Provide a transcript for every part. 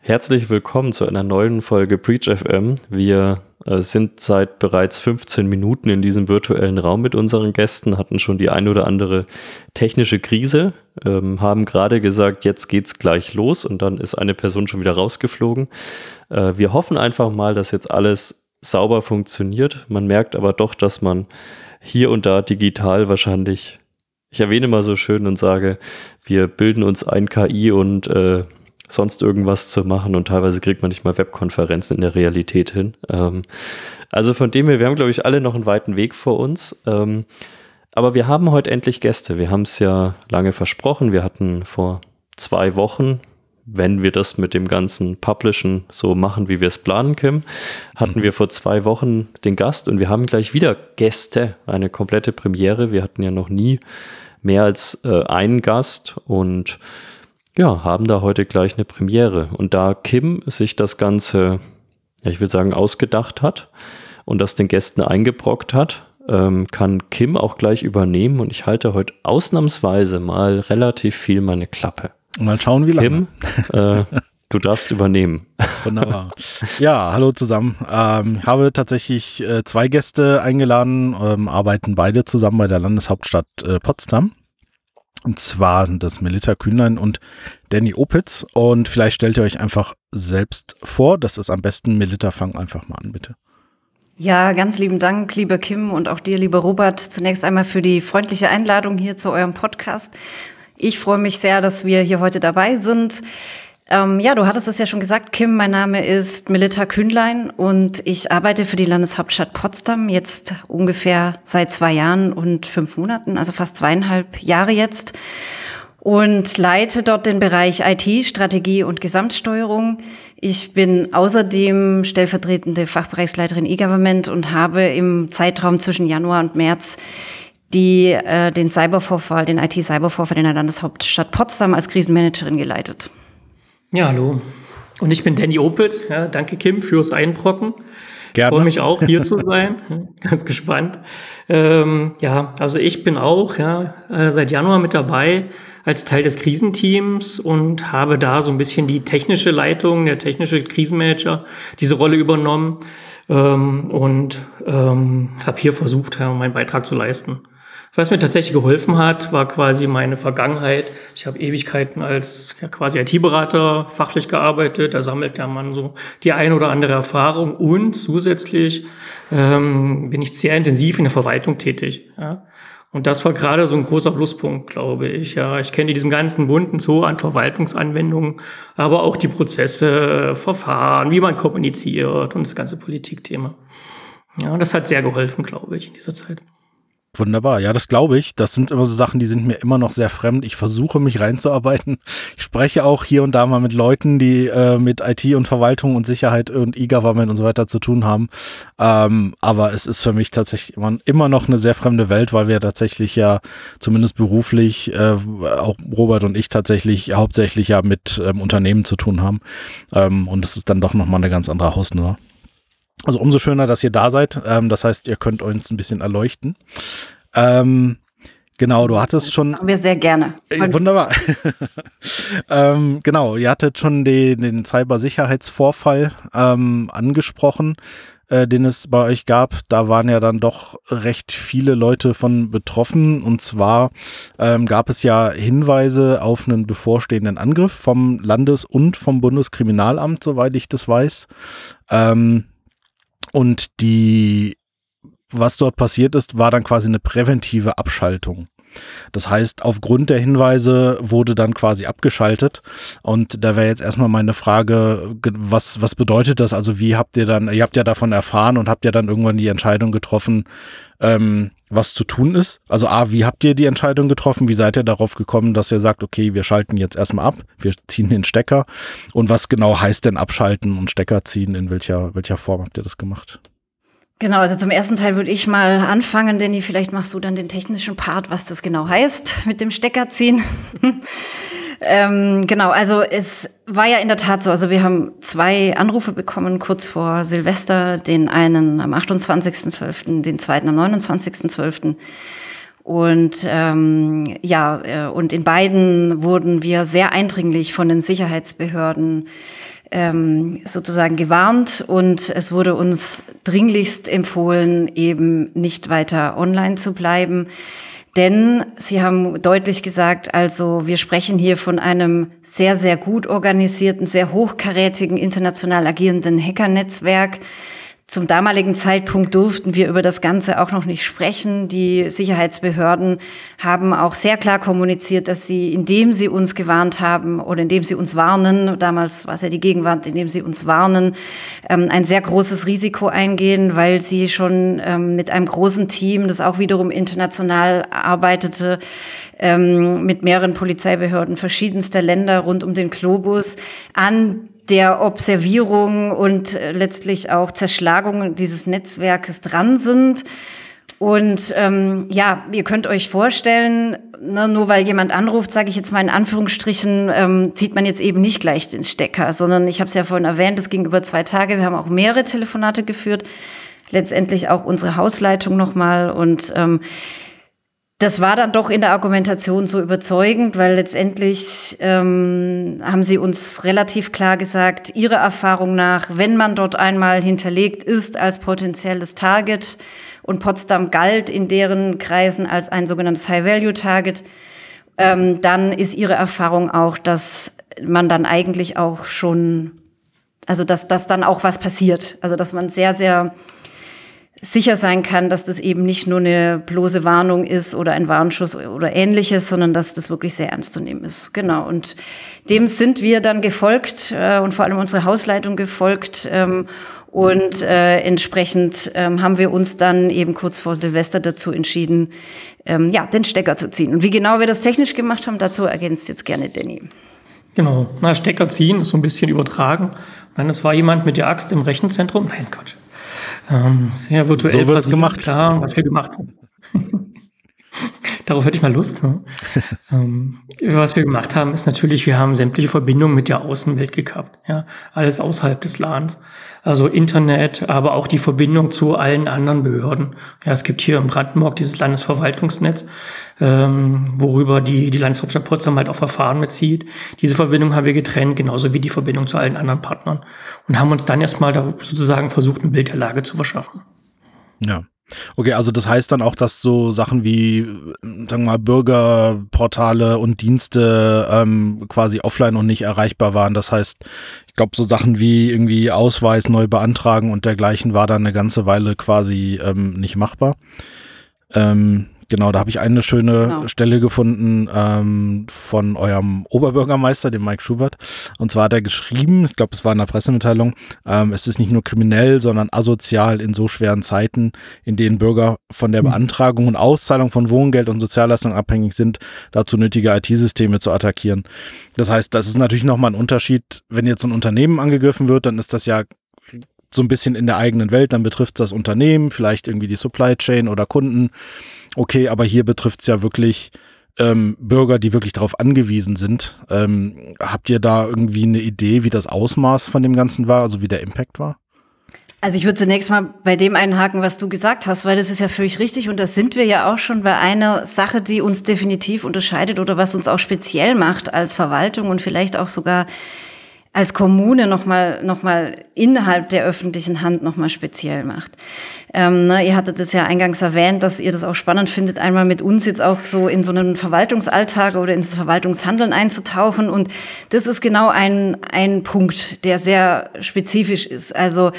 Herzlich willkommen zu einer neuen Folge Preach FM. Wir äh, sind seit bereits 15 Minuten in diesem virtuellen Raum mit unseren Gästen, hatten schon die ein oder andere technische Krise, ähm, haben gerade gesagt, jetzt geht's gleich los und dann ist eine Person schon wieder rausgeflogen. Äh, wir hoffen einfach mal, dass jetzt alles sauber funktioniert. Man merkt aber doch, dass man hier und da digital wahrscheinlich, ich erwähne mal so schön und sage, wir bilden uns ein KI und äh, sonst irgendwas zu machen und teilweise kriegt man nicht mal Webkonferenzen in der Realität hin. Ähm, also von dem her, wir haben, glaube ich, alle noch einen weiten Weg vor uns. Ähm, aber wir haben heute endlich Gäste. Wir haben es ja lange versprochen. Wir hatten vor zwei Wochen, wenn wir das mit dem ganzen Publishen so machen, wie wir es planen, Kim, hatten mhm. wir vor zwei Wochen den Gast und wir haben gleich wieder Gäste, eine komplette Premiere. Wir hatten ja noch nie mehr als äh, einen Gast und ja, haben da heute gleich eine Premiere. Und da Kim sich das Ganze, ja, ich will sagen, ausgedacht hat und das den Gästen eingebrockt hat, ähm, kann Kim auch gleich übernehmen. Und ich halte heute ausnahmsweise mal relativ viel meine Klappe. Mal schauen, wie lange. Kim, äh, du darfst übernehmen. Wunderbar. Ja, hallo zusammen. Ähm, ich habe tatsächlich äh, zwei Gäste eingeladen, ähm, arbeiten beide zusammen bei der Landeshauptstadt äh, Potsdam. Und zwar sind das Melita Kühnlein und Danny Opitz. Und vielleicht stellt ihr euch einfach selbst vor. Das ist am besten. Melita, fang einfach mal an, bitte. Ja, ganz lieben Dank, liebe Kim und auch dir, lieber Robert, zunächst einmal für die freundliche Einladung hier zu eurem Podcast. Ich freue mich sehr, dass wir hier heute dabei sind. Ähm, ja, du hattest es ja schon gesagt, Kim, mein Name ist Melita Kühnlein und ich arbeite für die Landeshauptstadt Potsdam jetzt ungefähr seit zwei Jahren und fünf Monaten, also fast zweieinhalb Jahre jetzt und leite dort den Bereich IT, Strategie und Gesamtsteuerung. Ich bin außerdem stellvertretende Fachbereichsleiterin E-Government und habe im Zeitraum zwischen Januar und März die äh, den Cybervorfall, den IT-Cybervorfall in der Landeshauptstadt Potsdam als Krisenmanagerin geleitet. Ja, hallo. Und ich bin Danny Opitz. Ja, danke, Kim, fürs Einbrocken. Gerne. Freue mich auch, hier zu sein. Ganz gespannt. Ähm, ja, also ich bin auch ja, äh, seit Januar mit dabei als Teil des Krisenteams und habe da so ein bisschen die technische Leitung, der technische Krisenmanager, diese Rolle übernommen ähm, und ähm, habe hier versucht, ja, meinen Beitrag zu leisten. Was mir tatsächlich geholfen hat, war quasi meine Vergangenheit. Ich habe Ewigkeiten als ja, quasi IT-Berater fachlich gearbeitet. Da sammelt der Mann so die ein oder andere Erfahrung. Und zusätzlich ähm, bin ich sehr intensiv in der Verwaltung tätig. Ja. Und das war gerade so ein großer Pluspunkt, glaube ich. Ja, ich kenne diesen ganzen bunten Zoo an Verwaltungsanwendungen, aber auch die Prozesse, Verfahren, wie man kommuniziert und das ganze Politikthema. Ja, das hat sehr geholfen, glaube ich, in dieser Zeit. Wunderbar, ja, das glaube ich. Das sind immer so Sachen, die sind mir immer noch sehr fremd. Ich versuche mich reinzuarbeiten. Ich spreche auch hier und da mal mit Leuten, die äh, mit IT und Verwaltung und Sicherheit und E-Government und so weiter zu tun haben. Ähm, aber es ist für mich tatsächlich immer, immer noch eine sehr fremde Welt, weil wir tatsächlich ja zumindest beruflich, äh, auch Robert und ich tatsächlich hauptsächlich ja mit ähm, Unternehmen zu tun haben. Ähm, und es ist dann doch nochmal eine ganz andere Hausnummer. Also umso schöner, dass ihr da seid. Ähm, das heißt, ihr könnt uns ein bisschen erleuchten. Ähm, genau, du hattest schon. Wir sehr gerne. Äh, wunderbar. ähm, genau, ihr hattet schon den, den Cybersicherheitsvorfall ähm, angesprochen, äh, den es bei euch gab. Da waren ja dann doch recht viele Leute von betroffen. Und zwar ähm, gab es ja Hinweise auf einen bevorstehenden Angriff vom Landes- und vom Bundeskriminalamt, soweit ich das weiß. Ähm, und die, was dort passiert ist, war dann quasi eine präventive Abschaltung. Das heißt, aufgrund der Hinweise wurde dann quasi abgeschaltet. Und da wäre jetzt erstmal meine Frage, was, was bedeutet das? Also wie habt ihr dann, ihr habt ja davon erfahren und habt ja dann irgendwann die Entscheidung getroffen, ähm, was zu tun ist? Also A, wie habt ihr die Entscheidung getroffen? Wie seid ihr darauf gekommen, dass ihr sagt, okay, wir schalten jetzt erstmal ab, wir ziehen den Stecker? Und was genau heißt denn abschalten und Stecker ziehen? In welcher, welcher Form habt ihr das gemacht? Genau, also zum ersten Teil würde ich mal anfangen, Danny, vielleicht machst du dann den technischen Part, was das genau heißt mit dem Stecker ziehen. Ähm, genau, also es war ja in der Tat so, also wir haben zwei Anrufe bekommen kurz vor Silvester, den einen am 28.12., den zweiten am 29.12. Und ähm, ja, äh, und in beiden wurden wir sehr eindringlich von den Sicherheitsbehörden ähm, sozusagen gewarnt und es wurde uns dringlichst empfohlen, eben nicht weiter online zu bleiben. Denn Sie haben deutlich gesagt, also wir sprechen hier von einem sehr, sehr gut organisierten, sehr hochkarätigen, international agierenden Hackernetzwerk. Zum damaligen Zeitpunkt durften wir über das Ganze auch noch nicht sprechen. Die Sicherheitsbehörden haben auch sehr klar kommuniziert, dass sie, indem sie uns gewarnt haben oder indem sie uns warnen, damals war es ja die Gegenwart, indem sie uns warnen, ähm, ein sehr großes Risiko eingehen, weil sie schon ähm, mit einem großen Team, das auch wiederum international arbeitete, ähm, mit mehreren Polizeibehörden verschiedenster Länder rund um den Globus an der Observierung und äh, letztlich auch Zerschlagung dieses Netzwerkes dran sind. Und ähm, ja, ihr könnt euch vorstellen, ne, nur weil jemand anruft, sage ich jetzt mal in Anführungsstrichen, ähm, zieht man jetzt eben nicht gleich den Stecker, sondern ich habe es ja vorhin erwähnt, es ging über zwei Tage, wir haben auch mehrere Telefonate geführt, letztendlich auch unsere Hausleitung nochmal und ähm, das war dann doch in der Argumentation so überzeugend, weil letztendlich ähm, haben sie uns relativ klar gesagt, ihrer Erfahrung nach, wenn man dort einmal hinterlegt ist als potenzielles Target und Potsdam galt in deren Kreisen als ein sogenanntes High-Value-Target, ähm, dann ist ihre Erfahrung auch, dass man dann eigentlich auch schon, also dass, dass dann auch was passiert. Also dass man sehr, sehr sicher sein kann, dass das eben nicht nur eine bloße Warnung ist oder ein Warnschuss oder ähnliches, sondern dass das wirklich sehr ernst zu nehmen ist. Genau. Und dem sind wir dann gefolgt äh, und vor allem unsere Hausleitung gefolgt. Ähm, und äh, entsprechend ähm, haben wir uns dann eben kurz vor Silvester dazu entschieden, ähm, ja, den Stecker zu ziehen. Und wie genau wir das technisch gemacht haben, dazu ergänzt jetzt gerne Danny. Genau. Na, Stecker ziehen so ein bisschen übertragen. Nein, das war jemand mit der Axt im Rechenzentrum. Nein, Quatsch. Ähm, sehr virtuell so wird's gemacht. klar, was wir gemacht haben. Darauf hätte ich mal Lust. Ne? ähm, was wir gemacht haben, ist natürlich, wir haben sämtliche Verbindungen mit der Außenwelt gekappt. Ja? Alles außerhalb des LANs. Also Internet, aber auch die Verbindung zu allen anderen Behörden. Ja, es gibt hier in Brandenburg dieses Landesverwaltungsnetz, ähm, worüber die, die Landeshauptstadt Potsdam halt auch Verfahren mitzieht. Diese Verbindung haben wir getrennt, genauso wie die Verbindung zu allen anderen Partnern. Und haben uns dann erstmal da sozusagen versucht, ein Bild der Lage zu verschaffen. Ja. Okay, also das heißt dann auch, dass so Sachen wie, sagen wir mal, Bürgerportale und Dienste ähm, quasi offline und nicht erreichbar waren. Das heißt, ich glaube, so Sachen wie irgendwie Ausweis neu beantragen und dergleichen war dann eine ganze Weile quasi ähm, nicht machbar. Ähm, Genau, da habe ich eine schöne genau. Stelle gefunden ähm, von eurem Oberbürgermeister, dem Mike Schubert. Und zwar hat er geschrieben, ich glaube, es war in der Pressemitteilung, ähm, es ist nicht nur kriminell, sondern asozial in so schweren Zeiten, in denen Bürger von der hm. Beantragung und Auszahlung von Wohngeld und Sozialleistungen abhängig sind, dazu nötige IT-Systeme zu attackieren. Das heißt, das ist natürlich nochmal ein Unterschied, wenn jetzt ein Unternehmen angegriffen wird, dann ist das ja so ein bisschen in der eigenen Welt, dann betrifft es das Unternehmen, vielleicht irgendwie die Supply Chain oder Kunden. Okay, aber hier betrifft es ja wirklich ähm, Bürger, die wirklich darauf angewiesen sind. Ähm, habt ihr da irgendwie eine Idee, wie das Ausmaß von dem Ganzen war, also wie der Impact war? Also ich würde zunächst mal bei dem einhaken, was du gesagt hast, weil das ist ja völlig richtig und das sind wir ja auch schon bei einer Sache, die uns definitiv unterscheidet oder was uns auch speziell macht als Verwaltung und vielleicht auch sogar als Kommune nochmal noch mal innerhalb der öffentlichen Hand nochmal speziell macht. Ähm, ne, ihr hattet es ja eingangs erwähnt, dass ihr das auch spannend findet, einmal mit uns jetzt auch so in so einen Verwaltungsalltag oder ins Verwaltungshandeln einzutauchen. Und das ist genau ein, ein Punkt, der sehr spezifisch ist. Also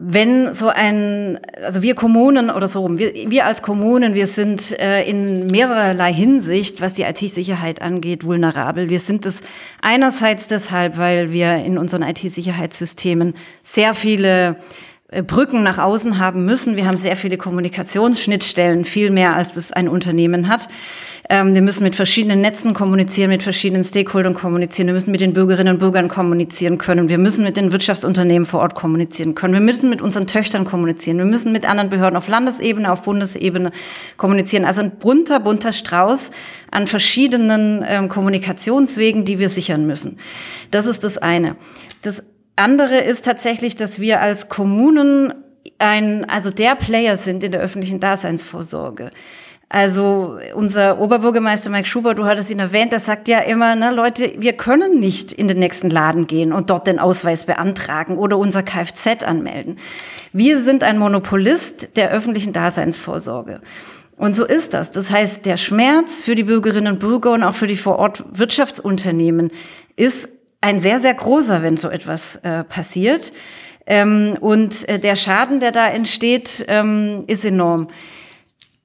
wenn so ein, also wir Kommunen oder so, wir, wir als Kommunen, wir sind äh, in mehrerlei Hinsicht, was die IT-Sicherheit angeht, vulnerabel. Wir sind es einerseits deshalb, weil wir in unseren IT-Sicherheitssystemen sehr viele äh, Brücken nach außen haben müssen. Wir haben sehr viele Kommunikationsschnittstellen, viel mehr als das ein Unternehmen hat. Ähm, wir müssen mit verschiedenen Netzen kommunizieren, mit verschiedenen Stakeholdern kommunizieren. Wir müssen mit den Bürgerinnen und Bürgern kommunizieren können. Wir müssen mit den Wirtschaftsunternehmen vor Ort kommunizieren können. Wir müssen mit unseren Töchtern kommunizieren. Wir müssen mit anderen Behörden auf Landesebene, auf Bundesebene kommunizieren. Also ein bunter, bunter Strauß an verschiedenen ähm, Kommunikationswegen, die wir sichern müssen. Das ist das eine. Das andere ist tatsächlich, dass wir als Kommunen ein, also der Player sind in der öffentlichen Daseinsvorsorge. Also unser Oberbürgermeister Mike Schuber, du hattest ihn erwähnt, der sagt ja immer, ne, Leute, wir können nicht in den nächsten Laden gehen und dort den Ausweis beantragen oder unser Kfz anmelden. Wir sind ein Monopolist der öffentlichen Daseinsvorsorge. Und so ist das. Das heißt, der Schmerz für die Bürgerinnen und Bürger und auch für die vor Ort Wirtschaftsunternehmen ist ein sehr, sehr großer, wenn so etwas äh, passiert. Ähm, und äh, der Schaden, der da entsteht, ähm, ist enorm.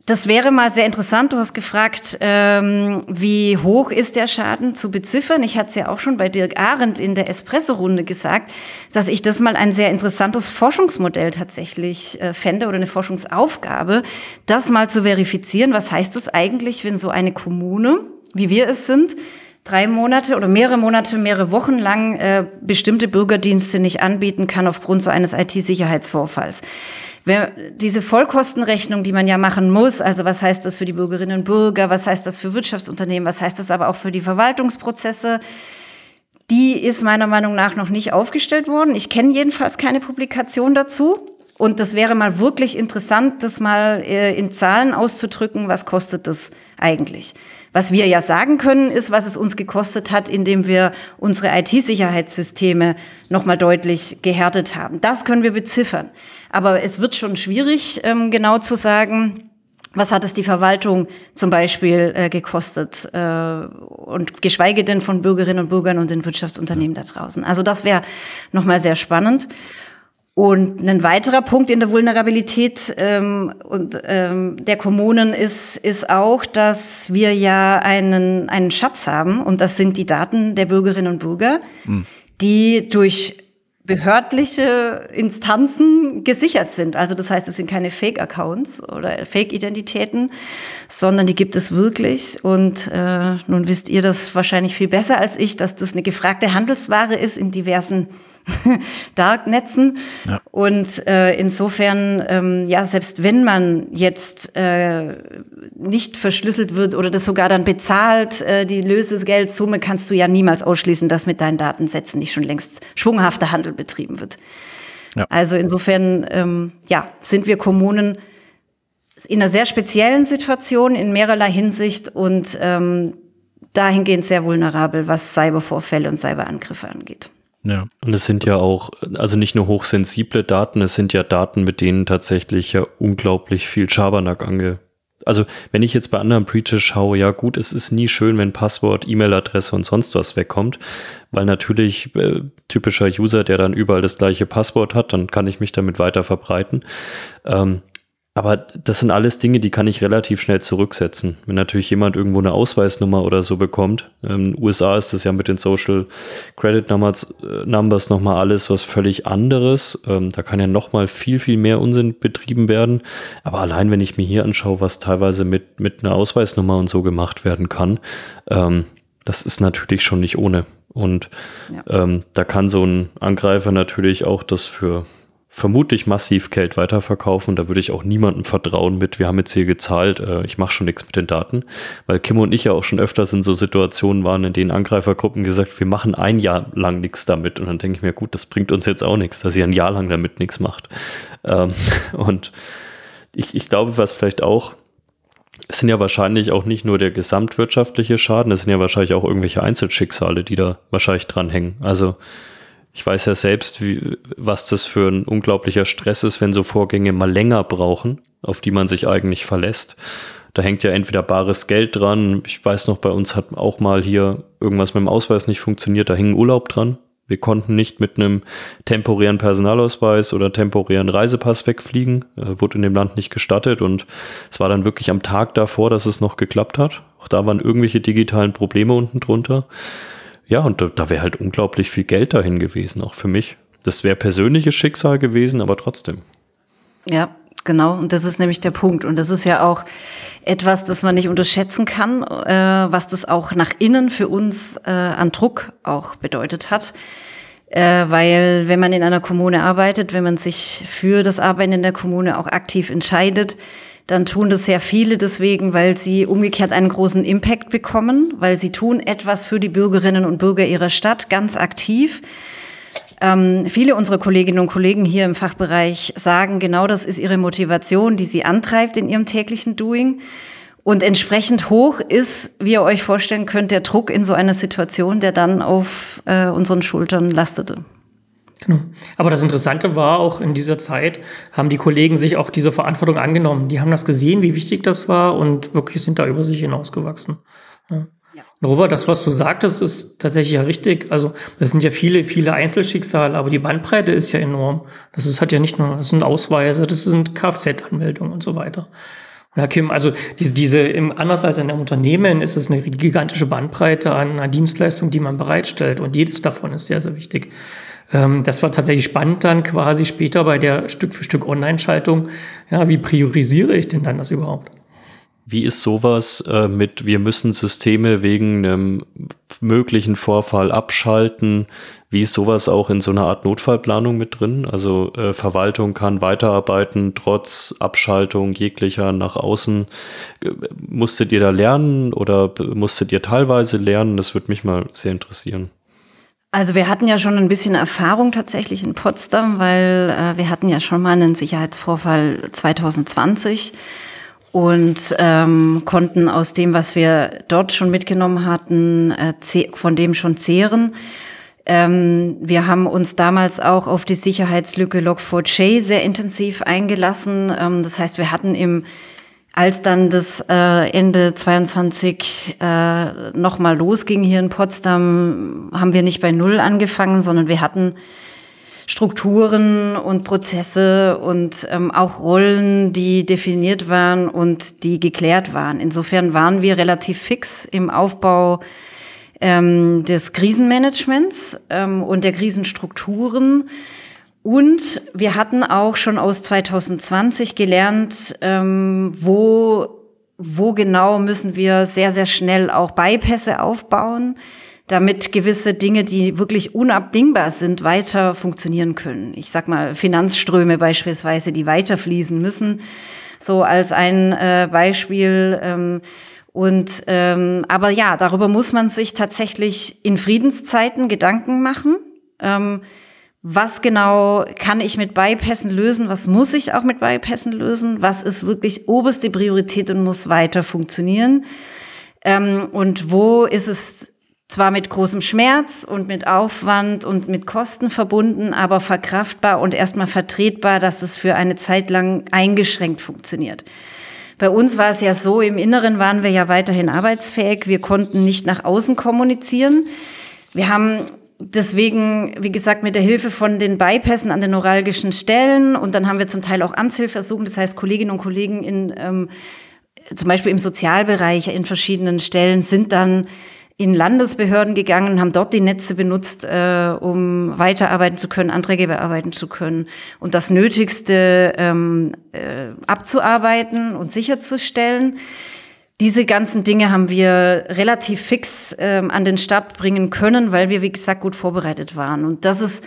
Das wäre mal sehr interessant. Du hast gefragt, ähm, wie hoch ist der Schaden zu beziffern. Ich hatte es ja auch schon bei Dirk Arendt in der Espresso-Runde gesagt, dass ich das mal ein sehr interessantes Forschungsmodell tatsächlich äh, fände oder eine Forschungsaufgabe, das mal zu verifizieren. Was heißt das eigentlich, wenn so eine Kommune, wie wir es sind, drei Monate oder mehrere Monate, mehrere Wochen lang äh, bestimmte Bürgerdienste nicht anbieten kann aufgrund so eines IT-Sicherheitsvorfalls. Diese Vollkostenrechnung, die man ja machen muss, also was heißt das für die Bürgerinnen und Bürger, was heißt das für Wirtschaftsunternehmen, was heißt das aber auch für die Verwaltungsprozesse, die ist meiner Meinung nach noch nicht aufgestellt worden. Ich kenne jedenfalls keine Publikation dazu. Und das wäre mal wirklich interessant, das mal äh, in Zahlen auszudrücken, was kostet das eigentlich. Was wir ja sagen können, ist, was es uns gekostet hat, indem wir unsere IT-Sicherheitssysteme nochmal deutlich gehärtet haben. Das können wir beziffern. Aber es wird schon schwierig, ähm, genau zu sagen, was hat es die Verwaltung zum Beispiel äh, gekostet äh, und geschweige denn von Bürgerinnen und Bürgern und den Wirtschaftsunternehmen da draußen. Also das wäre nochmal sehr spannend. Und ein weiterer Punkt in der Vulnerabilität ähm, und, ähm, der Kommunen ist, ist auch, dass wir ja einen, einen Schatz haben und das sind die Daten der Bürgerinnen und Bürger, mhm. die durch behördliche Instanzen gesichert sind. Also das heißt, es sind keine Fake-Accounts oder Fake-Identitäten, sondern die gibt es wirklich. Und äh, nun wisst ihr das wahrscheinlich viel besser als ich, dass das eine gefragte Handelsware ist in diversen Darknetzen. Ja. Und äh, insofern, ähm, ja, selbst wenn man jetzt äh, nicht verschlüsselt wird oder das sogar dann bezahlt, äh, die Lösegeldsumme, kannst du ja niemals ausschließen, dass mit deinen Datensätzen nicht schon längst schwunghafter Handel betrieben wird. Ja. Also insofern, ähm, ja, sind wir Kommunen in einer sehr speziellen Situation in mehrerlei Hinsicht und ähm, dahingehend sehr vulnerabel, was Cybervorfälle und Cyberangriffe angeht. Ja. Und es sind ja auch, also nicht nur hochsensible Daten, es sind ja Daten, mit denen tatsächlich ja unglaublich viel Schabernack ange. Also, wenn ich jetzt bei anderen Breaches schaue, ja gut, es ist nie schön, wenn Passwort, E-Mail-Adresse und sonst was wegkommt, weil natürlich äh, typischer User, der dann überall das gleiche Passwort hat, dann kann ich mich damit weiter verbreiten. Ähm, aber das sind alles Dinge, die kann ich relativ schnell zurücksetzen. Wenn natürlich jemand irgendwo eine Ausweisnummer oder so bekommt, in ähm, USA ist das ja mit den Social Credit Numbers, äh, Numbers nochmal alles was völlig anderes. Ähm, da kann ja nochmal viel, viel mehr Unsinn betrieben werden. Aber allein, wenn ich mir hier anschaue, was teilweise mit, mit einer Ausweisnummer und so gemacht werden kann, ähm, das ist natürlich schon nicht ohne. Und ja. da kann so ein Angreifer natürlich auch das für vermutlich massiv Geld weiterverkaufen. Da würde ich auch niemandem vertrauen mit, wir haben jetzt hier gezahlt, äh, ich mache schon nichts mit den Daten. Weil Kim und ich ja auch schon öfters in so Situationen waren, in denen Angreifergruppen gesagt, wir machen ein Jahr lang nichts damit. Und dann denke ich mir, gut, das bringt uns jetzt auch nichts, dass ihr ein Jahr lang damit nichts macht. Ähm, und ich, ich glaube, was vielleicht auch es sind ja wahrscheinlich auch nicht nur der gesamtwirtschaftliche Schaden, es sind ja wahrscheinlich auch irgendwelche Einzelschicksale, die da wahrscheinlich dranhängen. Also ich weiß ja selbst, wie, was das für ein unglaublicher Stress ist, wenn so Vorgänge mal länger brauchen, auf die man sich eigentlich verlässt. Da hängt ja entweder bares Geld dran. Ich weiß noch, bei uns hat auch mal hier irgendwas mit dem Ausweis nicht funktioniert. Da hing Urlaub dran. Wir konnten nicht mit einem temporären Personalausweis oder temporären Reisepass wegfliegen. Äh, wurde in dem Land nicht gestattet und es war dann wirklich am Tag davor, dass es noch geklappt hat. Auch da waren irgendwelche digitalen Probleme unten drunter. Ja, und da, da wäre halt unglaublich viel Geld dahin gewesen, auch für mich. Das wäre persönliches Schicksal gewesen, aber trotzdem. Ja, genau. Und das ist nämlich der Punkt. Und das ist ja auch etwas, das man nicht unterschätzen kann, äh, was das auch nach innen für uns äh, an Druck auch bedeutet hat. Äh, weil wenn man in einer Kommune arbeitet, wenn man sich für das Arbeiten in der Kommune auch aktiv entscheidet, dann tun das sehr viele deswegen, weil sie umgekehrt einen großen Impact bekommen, weil sie tun etwas für die Bürgerinnen und Bürger ihrer Stadt ganz aktiv. Ähm, viele unserer Kolleginnen und Kollegen hier im Fachbereich sagen, genau das ist ihre Motivation, die sie antreibt in ihrem täglichen Doing. Und entsprechend hoch ist, wie ihr euch vorstellen könnt, der Druck in so einer Situation, der dann auf äh, unseren Schultern lastete. Genau. Aber das Interessante war auch in dieser Zeit, haben die Kollegen sich auch diese Verantwortung angenommen. Die haben das gesehen, wie wichtig das war und wirklich sind da über sich hinausgewachsen. Ja. Ja. Robert, das, was du sagtest, ist tatsächlich ja richtig. Also, das sind ja viele, viele Einzelschicksale, aber die Bandbreite ist ja enorm. Das ist, hat ja nicht nur, das sind Ausweise, das sind Kfz-Anmeldungen und so weiter. Ja, Kim, also diese, diese im, anders als in einem Unternehmen ist es eine gigantische Bandbreite an, an Dienstleistungen, die man bereitstellt und jedes davon ist sehr, sehr wichtig. Ähm, das war tatsächlich spannend dann quasi später bei der Stück für Stück Online-Schaltung. Ja, wie priorisiere ich denn dann das überhaupt? Wie ist sowas äh, mit, wir müssen Systeme wegen einem möglichen Vorfall abschalten? Wie ist sowas auch in so einer Art Notfallplanung mit drin? Also äh, Verwaltung kann weiterarbeiten trotz Abschaltung jeglicher nach außen. Äh, musstet ihr da lernen oder musstet ihr teilweise lernen? Das würde mich mal sehr interessieren. Also wir hatten ja schon ein bisschen Erfahrung tatsächlich in Potsdam, weil äh, wir hatten ja schon mal einen Sicherheitsvorfall 2020 und ähm, konnten aus dem, was wir dort schon mitgenommen hatten, äh, von dem schon zehren. Ähm, wir haben uns damals auch auf die Sicherheitslücke Log4j sehr intensiv eingelassen. Ähm, das heißt, wir hatten im als dann das äh, Ende 22 äh, nochmal losging hier in Potsdam, haben wir nicht bei Null angefangen, sondern wir hatten Strukturen und Prozesse und ähm, auch Rollen, die definiert waren und die geklärt waren. Insofern waren wir relativ fix im Aufbau ähm, des Krisenmanagements ähm, und der Krisenstrukturen. Und wir hatten auch schon aus 2020 gelernt, ähm, wo, wo genau müssen wir sehr, sehr schnell auch Bypässe aufbauen damit gewisse Dinge, die wirklich unabdingbar sind, weiter funktionieren können. Ich sag mal Finanzströme beispielsweise, die weiterfließen müssen, so als ein äh, Beispiel. Ähm, und ähm, aber ja, darüber muss man sich tatsächlich in Friedenszeiten Gedanken machen. Ähm, was genau kann ich mit Bypassen lösen? Was muss ich auch mit Bypassen lösen? Was ist wirklich oberste Priorität und muss weiter funktionieren? Ähm, und wo ist es zwar mit großem Schmerz und mit Aufwand und mit Kosten verbunden, aber verkraftbar und erstmal vertretbar, dass es für eine Zeit lang eingeschränkt funktioniert. Bei uns war es ja so, im Inneren waren wir ja weiterhin arbeitsfähig, wir konnten nicht nach außen kommunizieren. Wir haben deswegen, wie gesagt, mit der Hilfe von den Bypässen an den neuralgischen Stellen und dann haben wir zum Teil auch Amtshilfeersuchen, das heißt Kolleginnen und Kollegen in ähm, zum Beispiel im Sozialbereich in verschiedenen Stellen sind dann in Landesbehörden gegangen, haben dort die Netze benutzt, äh, um weiterarbeiten zu können, Anträge bearbeiten zu können und das Nötigste ähm, äh, abzuarbeiten und sicherzustellen. Diese ganzen Dinge haben wir relativ fix ähm, an den Start bringen können, weil wir, wie gesagt, gut vorbereitet waren. Und das ist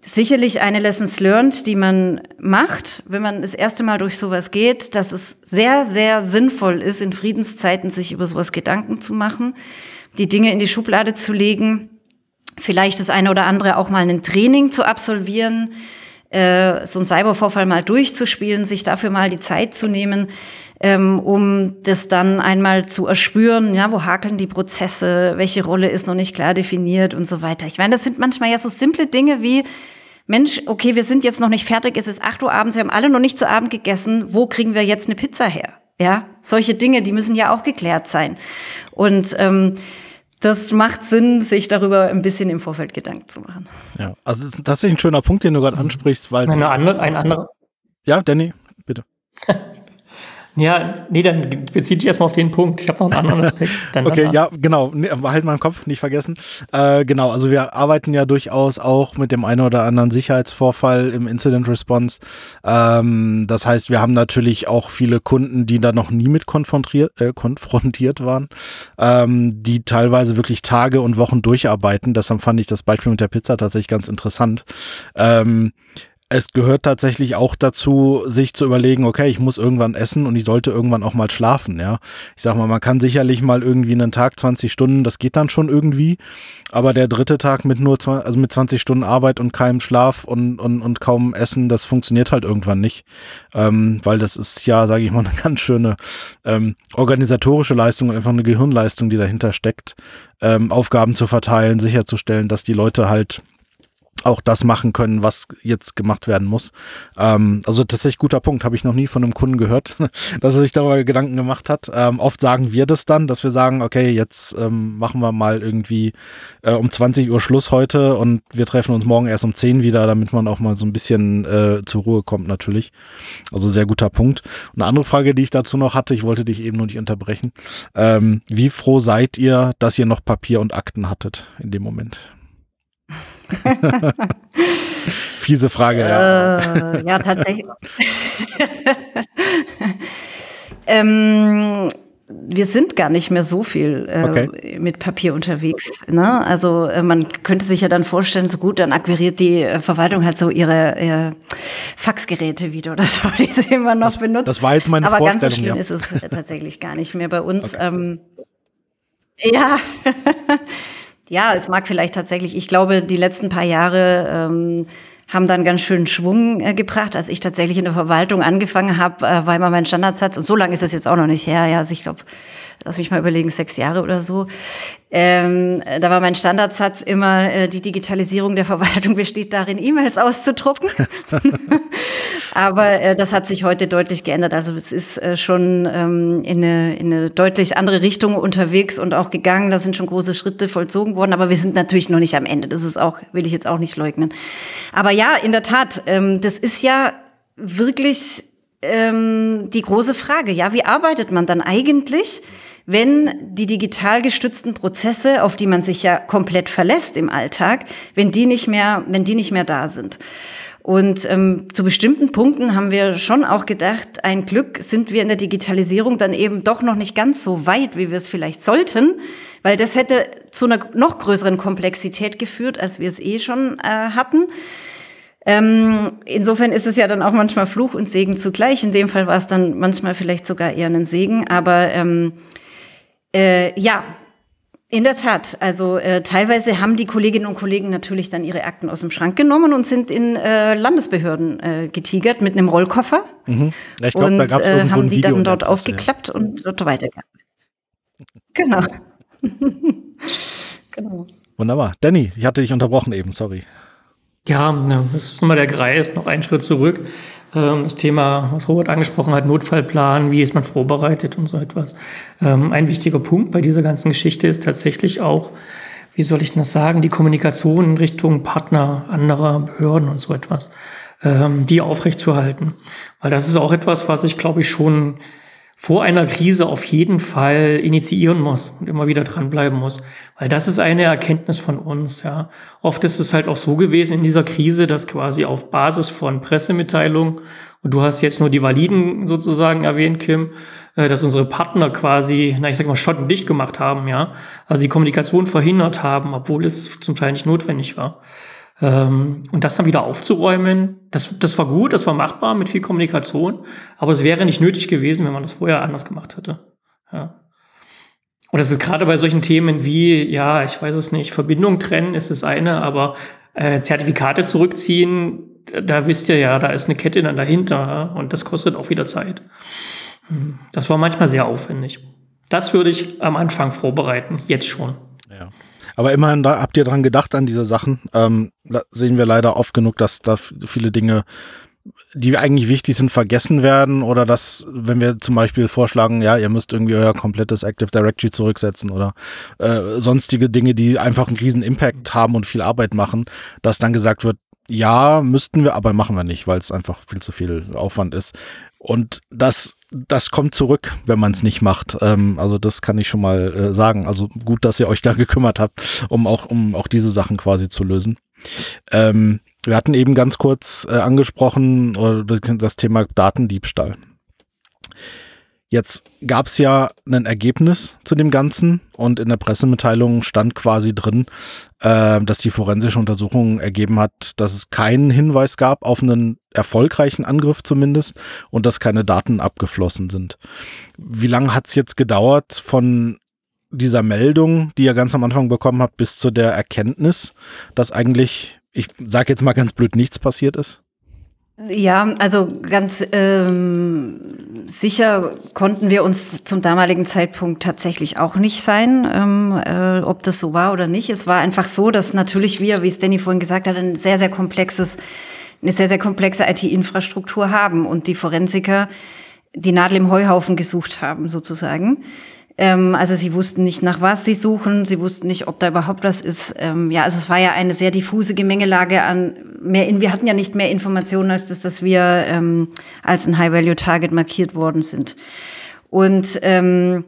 sicherlich eine Lessons learned, die man macht, wenn man das erste Mal durch sowas geht, dass es sehr, sehr sinnvoll ist, in Friedenszeiten sich über sowas Gedanken zu machen die Dinge in die Schublade zu legen, vielleicht das eine oder andere auch mal ein Training zu absolvieren, äh, so ein Cybervorfall mal durchzuspielen, sich dafür mal die Zeit zu nehmen, ähm, um das dann einmal zu erspüren, ja, wo hakeln die Prozesse, welche Rolle ist noch nicht klar definiert und so weiter. Ich meine, das sind manchmal ja so simple Dinge wie, Mensch, okay, wir sind jetzt noch nicht fertig, es ist acht Uhr abends, wir haben alle noch nicht zu Abend gegessen, wo kriegen wir jetzt eine Pizza her? Ja, solche Dinge, die müssen ja auch geklärt sein. Und ähm, das macht Sinn, sich darüber ein bisschen im Vorfeld Gedanken zu machen. Ja, also das ist tatsächlich ein schöner Punkt, den du gerade ansprichst, weil. Eine andere, ein anderer. Ja, Danny, bitte. Ja, nee, dann bezieht dich erstmal auf den Punkt. Ich habe noch einen anderen Aspekt. okay, ja, genau. Nee, halt mal im Kopf, nicht vergessen. Äh, genau, also wir arbeiten ja durchaus auch mit dem einen oder anderen Sicherheitsvorfall im Incident Response. Ähm, das heißt, wir haben natürlich auch viele Kunden, die da noch nie mit konfrontiert, äh, konfrontiert waren, ähm, die teilweise wirklich Tage und Wochen durcharbeiten. Deshalb fand ich das Beispiel mit der Pizza tatsächlich ganz interessant. Ähm, es gehört tatsächlich auch dazu, sich zu überlegen, okay, ich muss irgendwann essen und ich sollte irgendwann auch mal schlafen, ja. Ich sag mal, man kann sicherlich mal irgendwie einen Tag 20 Stunden, das geht dann schon irgendwie, aber der dritte Tag mit nur 20, also mit 20 Stunden Arbeit und keinem Schlaf und, und, und kaum Essen, das funktioniert halt irgendwann nicht, ähm, weil das ist ja, sage ich mal, eine ganz schöne ähm, organisatorische Leistung und einfach eine Gehirnleistung, die dahinter steckt, ähm, Aufgaben zu verteilen, sicherzustellen, dass die Leute halt auch das machen können, was jetzt gemacht werden muss. Ähm, also tatsächlich guter Punkt, habe ich noch nie von einem Kunden gehört, dass er sich darüber Gedanken gemacht hat. Ähm, oft sagen wir das dann, dass wir sagen, okay, jetzt ähm, machen wir mal irgendwie äh, um 20 Uhr Schluss heute und wir treffen uns morgen erst um 10 wieder, damit man auch mal so ein bisschen äh, zur Ruhe kommt natürlich. Also sehr guter Punkt. Eine andere Frage, die ich dazu noch hatte, ich wollte dich eben nur nicht unterbrechen. Ähm, wie froh seid ihr, dass ihr noch Papier und Akten hattet in dem Moment? Fiese Frage, ja. Äh, ja, tatsächlich. ähm, wir sind gar nicht mehr so viel äh, okay. mit Papier unterwegs. Ne? Also äh, man könnte sich ja dann vorstellen, so gut, dann akquiriert die äh, Verwaltung halt so ihre Faxgeräte wieder oder so, die sie immer noch das, benutzt. Das war jetzt meine Aber Vorstellung. Aber ganz so schlimm ja. ist es tatsächlich gar nicht mehr bei uns. Okay. Ähm, ja. Ja, es mag vielleicht tatsächlich, ich glaube, die letzten paar Jahre ähm, haben dann ganz schön Schwung äh, gebracht. Als ich tatsächlich in der Verwaltung angefangen habe, äh, war immer mein Standardsatz, und so lange ist es jetzt auch noch nicht her, ja, also ich glaube, lass mich mal überlegen, sechs Jahre oder so. Ähm, da war mein Standardsatz immer, äh, die Digitalisierung der Verwaltung besteht darin, E-Mails auszudrucken. Aber äh, das hat sich heute deutlich geändert. Also es ist äh, schon ähm, in, eine, in eine deutlich andere Richtung unterwegs und auch gegangen. Da sind schon große Schritte vollzogen worden. Aber wir sind natürlich noch nicht am Ende. Das ist auch, will ich jetzt auch nicht leugnen. Aber ja, in der Tat, ähm, das ist ja wirklich ähm, die große Frage. Ja, wie arbeitet man dann eigentlich? Wenn die digital gestützten Prozesse, auf die man sich ja komplett verlässt im Alltag, wenn die nicht mehr, wenn die nicht mehr da sind. Und ähm, zu bestimmten Punkten haben wir schon auch gedacht, ein Glück sind wir in der Digitalisierung dann eben doch noch nicht ganz so weit, wie wir es vielleicht sollten, weil das hätte zu einer noch größeren Komplexität geführt, als wir es eh schon äh, hatten. Ähm, insofern ist es ja dann auch manchmal Fluch und Segen zugleich. In dem Fall war es dann manchmal vielleicht sogar eher ein Segen, aber ähm, äh, ja, in der Tat. Also äh, teilweise haben die Kolleginnen und Kollegen natürlich dann ihre Akten aus dem Schrank genommen und sind in äh, Landesbehörden äh, getigert mit einem Rollkoffer. Mhm. Ja, ich glaub, und da gab's äh, haben die dann dort aufgeklappt ja. und dort weitergearbeitet. Genau. genau. Wunderbar. Danny, ich hatte dich unterbrochen eben, sorry. Ja, das ist nochmal der Kreis, noch einen Schritt zurück. Ähm, das Thema, was Robert angesprochen hat, Notfallplan, wie ist man vorbereitet und so etwas. Ähm, ein wichtiger Punkt bei dieser ganzen Geschichte ist tatsächlich auch, wie soll ich das sagen, die Kommunikation in Richtung Partner anderer Behörden und so etwas, ähm, die aufrechtzuerhalten. Weil das ist auch etwas, was ich glaube ich schon vor einer Krise auf jeden Fall initiieren muss und immer wieder dranbleiben muss. Weil das ist eine Erkenntnis von uns, ja. Oft ist es halt auch so gewesen in dieser Krise, dass quasi auf Basis von Pressemitteilungen, und du hast jetzt nur die Validen sozusagen erwähnt, Kim, äh, dass unsere Partner quasi, na, ich sag mal, schottendicht gemacht haben, ja. Also die Kommunikation verhindert haben, obwohl es zum Teil nicht notwendig war. Ähm, und das dann wieder aufzuräumen, das, das war gut, das war machbar mit viel Kommunikation, aber es wäre nicht nötig gewesen, wenn man das vorher anders gemacht hätte. Ja. Und das ist gerade bei solchen Themen wie, ja, ich weiß es nicht, Verbindung trennen ist das eine, aber äh, Zertifikate zurückziehen, da wisst ihr ja, da ist eine Kette dann dahinter und das kostet auch wieder Zeit. Hm, das war manchmal sehr aufwendig. Das würde ich am Anfang vorbereiten, jetzt schon. Aber immerhin da habt ihr dran gedacht an diese Sachen. Ähm, da sehen wir leider oft genug, dass da viele Dinge, die eigentlich wichtig sind, vergessen werden oder dass, wenn wir zum Beispiel vorschlagen, ja, ihr müsst irgendwie euer komplettes Active Directory zurücksetzen oder äh, sonstige Dinge, die einfach einen riesen Impact haben und viel Arbeit machen, dass dann gesagt wird, ja, müssten wir, aber machen wir nicht, weil es einfach viel zu viel Aufwand ist. Und das, das kommt zurück, wenn man es nicht macht. Ähm, also das kann ich schon mal äh, sagen. Also gut, dass ihr euch da gekümmert habt, um auch, um auch diese Sachen quasi zu lösen. Ähm, wir hatten eben ganz kurz äh, angesprochen äh, das Thema Datendiebstahl. Jetzt gab es ja ein Ergebnis zu dem Ganzen und in der Pressemitteilung stand quasi drin, äh, dass die forensische Untersuchung ergeben hat, dass es keinen Hinweis gab auf einen erfolgreichen Angriff zumindest und dass keine Daten abgeflossen sind. Wie lange hat es jetzt gedauert von dieser Meldung, die ihr ganz am Anfang bekommen habt, bis zu der Erkenntnis, dass eigentlich, ich sage jetzt mal ganz blöd, nichts passiert ist? Ja, also ganz ähm, sicher konnten wir uns zum damaligen Zeitpunkt tatsächlich auch nicht sein, ähm, äh, ob das so war oder nicht. Es war einfach so, dass natürlich wir, wie es Danny vorhin gesagt hat, ein sehr, sehr komplexes, eine sehr, sehr komplexe IT-Infrastruktur haben und die Forensiker die Nadel im Heuhaufen gesucht haben, sozusagen. Ähm, also sie wussten nicht, nach was sie suchen, sie wussten nicht, ob da überhaupt was ist. Ähm, ja, also es war ja eine sehr diffuse Gemengelage an mehr, in, wir hatten ja nicht mehr Informationen als das, dass wir ähm, als ein High-Value-Target markiert worden sind. Und ähm,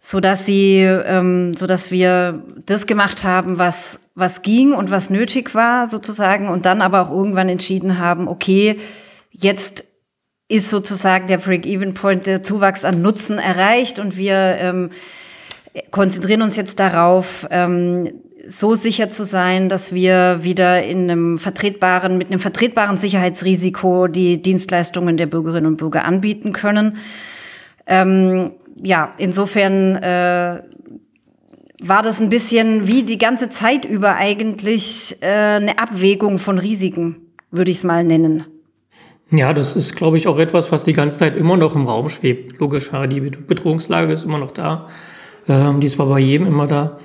so dass sie, ähm, so dass wir das gemacht haben, was was ging und was nötig war sozusagen, und dann aber auch irgendwann entschieden haben, okay, jetzt ist sozusagen der Break-Even-Point, der Zuwachs an Nutzen erreicht und wir ähm, konzentrieren uns jetzt darauf, ähm, so sicher zu sein, dass wir wieder in einem vertretbaren, mit einem vertretbaren Sicherheitsrisiko die Dienstleistungen der Bürgerinnen und Bürger anbieten können. Ähm, ja, insofern äh, war das ein bisschen wie die ganze Zeit über eigentlich äh, eine Abwägung von Risiken, würde ich es mal nennen. Ja, das ist, glaube ich, auch etwas, was die ganze Zeit immer noch im Raum schwebt. Logisch, ja, die Bedrohungslage ist immer noch da. Ähm, die ist zwar bei jedem immer da.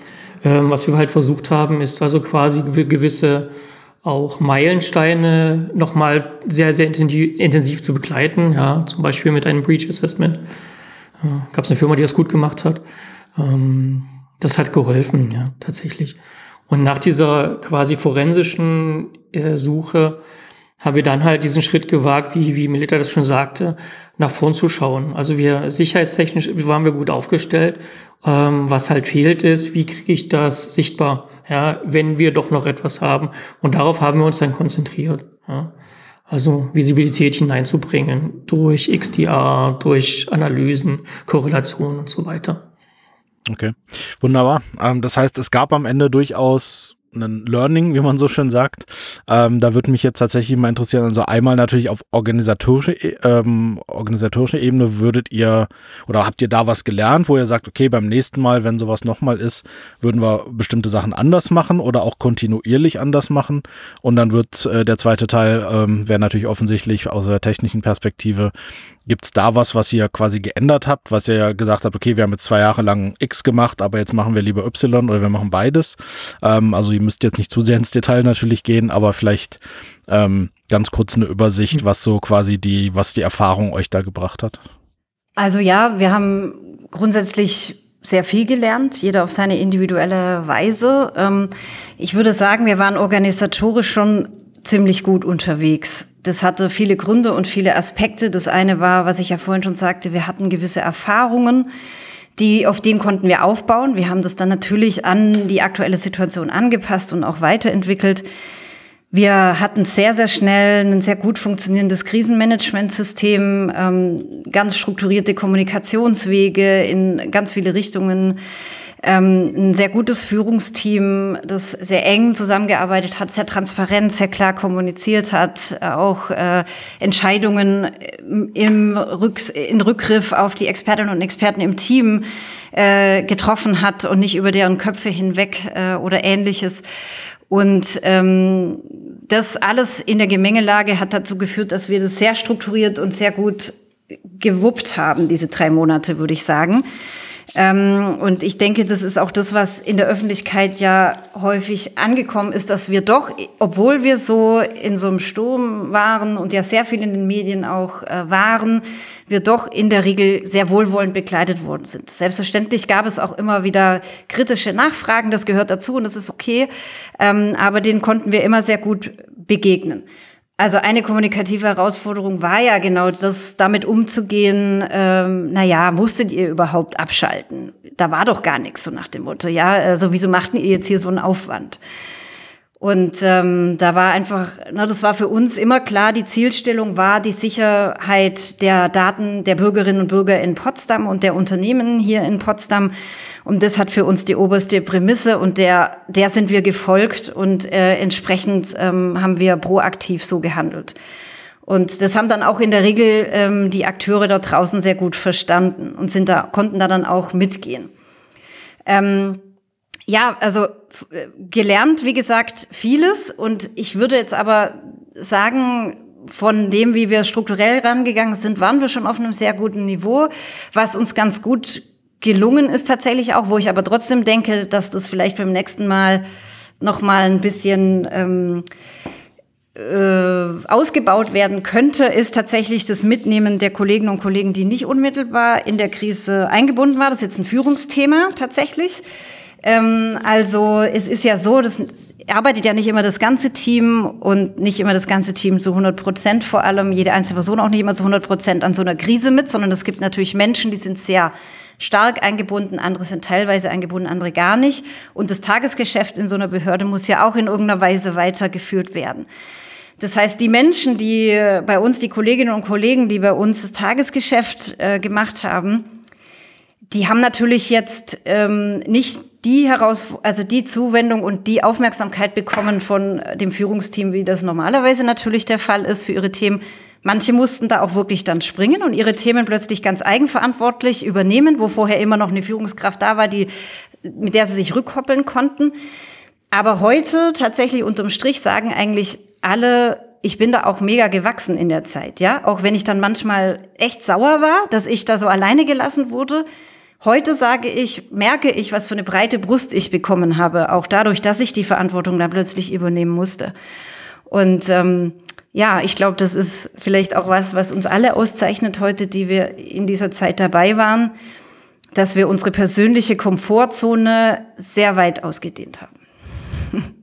Ähm, was wir halt versucht haben, ist also quasi gewisse auch Meilensteine nochmal sehr, sehr intensiv zu begleiten. Ja, zum Beispiel mit einem Breach Assessment. Äh, Gab es eine Firma, die das gut gemacht hat. Ähm, das hat geholfen, ja, tatsächlich. Und nach dieser quasi forensischen äh, Suche haben wir dann halt diesen Schritt gewagt, wie, wie Melita das schon sagte, nach vorn zu schauen. Also wir sicherheitstechnisch waren wir gut aufgestellt. Ähm, was halt fehlt ist, wie kriege ich das sichtbar, ja, wenn wir doch noch etwas haben. Und darauf haben wir uns dann konzentriert. Ja. Also Visibilität hineinzubringen durch XDR, durch Analysen, Korrelationen und so weiter. Okay, wunderbar. Ähm, das heißt, es gab am Ende durchaus ein Learning, wie man so schön sagt. Ähm, da würde mich jetzt tatsächlich mal interessieren, also einmal natürlich auf organisatorische, e, ähm, organisatorische Ebene würdet ihr oder habt ihr da was gelernt, wo ihr sagt, okay, beim nächsten Mal, wenn sowas nochmal ist, würden wir bestimmte Sachen anders machen oder auch kontinuierlich anders machen. Und dann wird äh, der zweite Teil, ähm, wäre natürlich offensichtlich aus der technischen Perspektive, Gibt es da was, was ihr quasi geändert habt, was ihr ja gesagt habt, okay, wir haben jetzt zwei Jahre lang X gemacht, aber jetzt machen wir lieber Y oder wir machen beides? Ähm, also ihr müsst jetzt nicht zu sehr ins Detail natürlich gehen, aber vielleicht ähm, ganz kurz eine Übersicht, was so quasi die, was die Erfahrung euch da gebracht hat. Also ja, wir haben grundsätzlich sehr viel gelernt, jeder auf seine individuelle Weise. Ähm, ich würde sagen, wir waren organisatorisch schon ziemlich gut unterwegs. Das hatte viele Gründe und viele Aspekte. Das eine war, was ich ja vorhin schon sagte, wir hatten gewisse Erfahrungen, die, auf denen konnten wir aufbauen. Wir haben das dann natürlich an die aktuelle Situation angepasst und auch weiterentwickelt. Wir hatten sehr, sehr schnell ein sehr gut funktionierendes Krisenmanagementsystem, ähm, ganz strukturierte Kommunikationswege in ganz viele Richtungen ähm, ein sehr gutes Führungsteam, das sehr eng zusammengearbeitet hat, sehr transparent, sehr klar kommuniziert hat, auch äh, Entscheidungen im Rücks in Rückgriff auf die Expertinnen und Experten im Team äh, getroffen hat und nicht über deren Köpfe hinweg äh, oder ähnliches. Und ähm, das alles in der Gemengelage hat dazu geführt, dass wir das sehr strukturiert und sehr gut gewuppt haben, diese drei Monate, würde ich sagen. Ähm, und ich denke, das ist auch das, was in der Öffentlichkeit ja häufig angekommen ist, dass wir doch, obwohl wir so in so einem Sturm waren und ja sehr viel in den Medien auch äh, waren, wir doch in der Regel sehr wohlwollend begleitet worden sind. Selbstverständlich gab es auch immer wieder kritische Nachfragen, das gehört dazu und das ist okay, ähm, aber denen konnten wir immer sehr gut begegnen. Also eine kommunikative Herausforderung war ja genau das, damit umzugehen, ähm, naja, musstet ihr überhaupt abschalten? Da war doch gar nichts, so nach dem Motto, ja, also wieso machten ihr jetzt hier so einen Aufwand? Und ähm, da war einfach, na, das war für uns immer klar, die Zielstellung war die Sicherheit der Daten der Bürgerinnen und Bürger in Potsdam und der Unternehmen hier in Potsdam. Und das hat für uns die oberste Prämisse und der, der sind wir gefolgt und äh, entsprechend ähm, haben wir proaktiv so gehandelt. Und das haben dann auch in der Regel ähm, die Akteure da draußen sehr gut verstanden und sind da, konnten da dann auch mitgehen. Ähm, ja, also äh, gelernt, wie gesagt, vieles. Und ich würde jetzt aber sagen, von dem, wie wir strukturell rangegangen sind, waren wir schon auf einem sehr guten Niveau, was uns ganz gut gelungen ist tatsächlich auch, wo ich aber trotzdem denke, dass das vielleicht beim nächsten Mal noch mal ein bisschen ähm, äh, ausgebaut werden könnte, ist tatsächlich das Mitnehmen der Kolleginnen und Kollegen, die nicht unmittelbar in der Krise eingebunden waren. Das ist jetzt ein Führungsthema tatsächlich. Ähm, also es ist ja so, das arbeitet ja nicht immer das ganze Team und nicht immer das ganze Team zu 100 Prozent, vor allem jede einzelne Person auch nicht immer zu 100 Prozent an so einer Krise mit, sondern es gibt natürlich Menschen, die sind sehr stark eingebunden, andere sind teilweise eingebunden, andere gar nicht. Und das Tagesgeschäft in so einer Behörde muss ja auch in irgendeiner Weise weitergeführt werden. Das heißt, die Menschen, die bei uns, die Kolleginnen und Kollegen, die bei uns das Tagesgeschäft äh, gemacht haben, die haben natürlich jetzt ähm, nicht die heraus, also die Zuwendung und die Aufmerksamkeit bekommen von dem Führungsteam, wie das normalerweise natürlich der Fall ist für ihre Themen. Manche mussten da auch wirklich dann springen und ihre Themen plötzlich ganz eigenverantwortlich übernehmen, wo vorher immer noch eine Führungskraft da war, die, mit der sie sich rückkoppeln konnten. Aber heute tatsächlich unterm Strich sagen eigentlich alle, ich bin da auch mega gewachsen in der Zeit, ja. Auch wenn ich dann manchmal echt sauer war, dass ich da so alleine gelassen wurde. Heute sage ich, merke ich, was für eine breite Brust ich bekommen habe, auch dadurch, dass ich die Verantwortung dann plötzlich übernehmen musste. Und ähm, ja, ich glaube, das ist vielleicht auch was, was uns alle auszeichnet heute, die wir in dieser Zeit dabei waren, dass wir unsere persönliche Komfortzone sehr weit ausgedehnt haben.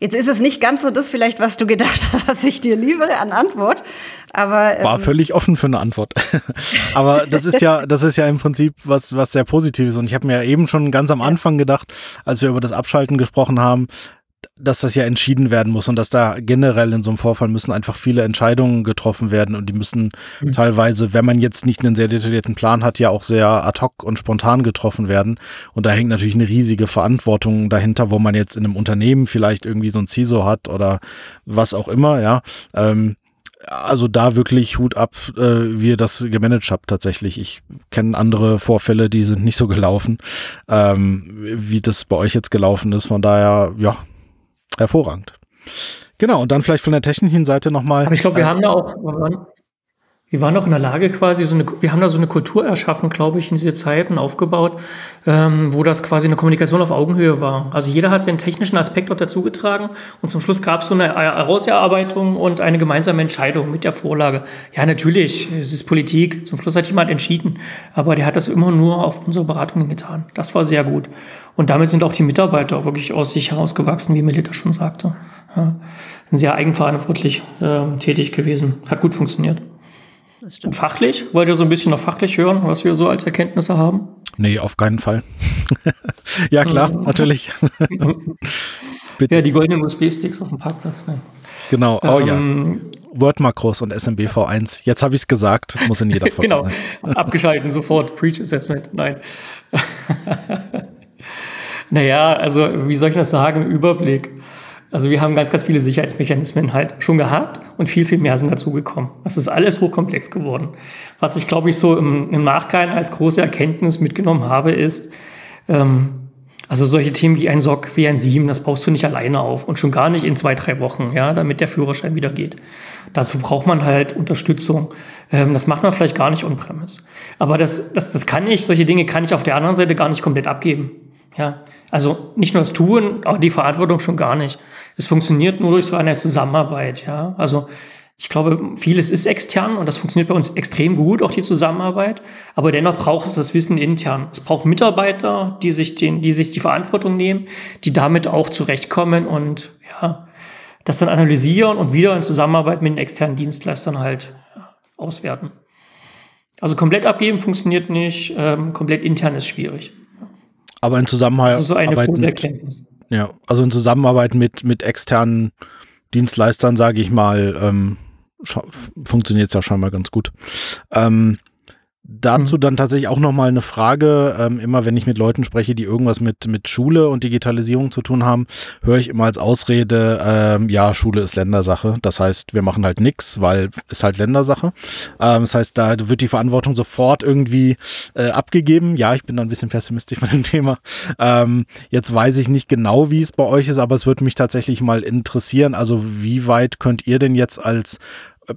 Jetzt ist es nicht ganz so das vielleicht, was du gedacht hast, was ich dir liefere an Antwort. Aber war ähm, völlig offen für eine Antwort. aber das ist ja, das ist ja im Prinzip was, was sehr Positives. Und ich habe mir eben schon ganz am Anfang gedacht, als wir über das Abschalten gesprochen haben, dass das ja entschieden werden muss und dass da generell in so einem Vorfall müssen einfach viele Entscheidungen getroffen werden und die müssen mhm. teilweise, wenn man jetzt nicht einen sehr detaillierten Plan hat, ja auch sehr ad hoc und spontan getroffen werden. Und da hängt natürlich eine riesige Verantwortung dahinter, wo man jetzt in einem Unternehmen vielleicht irgendwie so ein CISO hat oder was auch immer, ja. Ähm, also da wirklich Hut ab, äh, wie ihr das gemanagt habt tatsächlich. Ich kenne andere Vorfälle, die sind nicht so gelaufen, ähm, wie das bei euch jetzt gelaufen ist. Von daher, ja, hervorragend. Genau, und dann vielleicht von der technischen Seite nochmal. Aber ich glaube, wir äh, haben da auch, wir waren auch in der Lage quasi, so eine, wir haben da so eine Kultur erschaffen, glaube ich, in diese Zeiten aufgebaut, ähm, wo das quasi eine Kommunikation auf Augenhöhe war. Also jeder hat seinen technischen Aspekt dort dazugetragen und zum Schluss gab es so eine Herauserarbeitung und eine gemeinsame Entscheidung mit der Vorlage. Ja, natürlich, es ist Politik. Zum Schluss hat jemand entschieden, aber der hat das immer nur auf unsere Beratungen getan. Das war sehr gut. Und damit sind auch die Mitarbeiter wirklich aus sich herausgewachsen, wie Melita schon sagte. Ja, sind sehr eigenverantwortlich äh, tätig gewesen. Hat gut funktioniert. Das stimmt. Fachlich? Wollt ihr so ein bisschen noch fachlich hören, was wir so als Erkenntnisse haben? Nee, auf keinen Fall. ja, klar, natürlich. ja, die goldenen USB-Sticks auf dem Parkplatz. Ne? Genau, oh ähm, ja. Word-Makros und SMBV1. Jetzt habe ich es gesagt, das muss in jeder Folge genau. sein. Abgeschalten, sofort, Preach Assessment. Nein. naja, also, wie soll ich das sagen? Überblick. Also wir haben ganz, ganz viele Sicherheitsmechanismen halt schon gehabt und viel, viel mehr sind dazugekommen. Das ist alles hochkomplex geworden. Was ich, glaube ich, so im, im Nachgang als große Erkenntnis mitgenommen habe, ist, ähm, also solche Themen wie ein SOC, wie ein SIEM, das baust du nicht alleine auf und schon gar nicht in zwei, drei Wochen, ja, damit der Führerschein wieder geht. Dazu braucht man halt Unterstützung. Ähm, das macht man vielleicht gar nicht on-premise. Aber das, das, das kann ich, solche Dinge kann ich auf der anderen Seite gar nicht komplett abgeben. Ja, also nicht nur das Tun, auch die Verantwortung schon gar nicht. Es funktioniert nur durch so eine Zusammenarbeit, ja. Also ich glaube, vieles ist extern und das funktioniert bei uns extrem gut, auch die Zusammenarbeit. Aber dennoch braucht es das Wissen intern. Es braucht Mitarbeiter, die sich den, die sich die Verantwortung nehmen, die damit auch zurechtkommen und ja, das dann analysieren und wieder in Zusammenarbeit mit den externen Dienstleistern halt auswerten. Also komplett abgeben funktioniert nicht, ähm, komplett intern ist schwierig. Aber in Zusammenarbeit, so mit, Ja, also in Zusammenarbeit mit, mit externen Dienstleistern, sage ich mal, ähm, funktioniert es ja schon mal ganz gut. Ähm, Dazu mhm. dann tatsächlich auch nochmal eine Frage. Ähm, immer wenn ich mit Leuten spreche, die irgendwas mit, mit Schule und Digitalisierung zu tun haben, höre ich immer als Ausrede, ähm, ja, Schule ist Ländersache. Das heißt, wir machen halt nichts, weil es halt Ländersache. Ähm, das heißt, da wird die Verantwortung sofort irgendwie äh, abgegeben. Ja, ich bin da ein bisschen pessimistisch mit dem Thema. Ähm, jetzt weiß ich nicht genau, wie es bei euch ist, aber es würde mich tatsächlich mal interessieren. Also wie weit könnt ihr denn jetzt als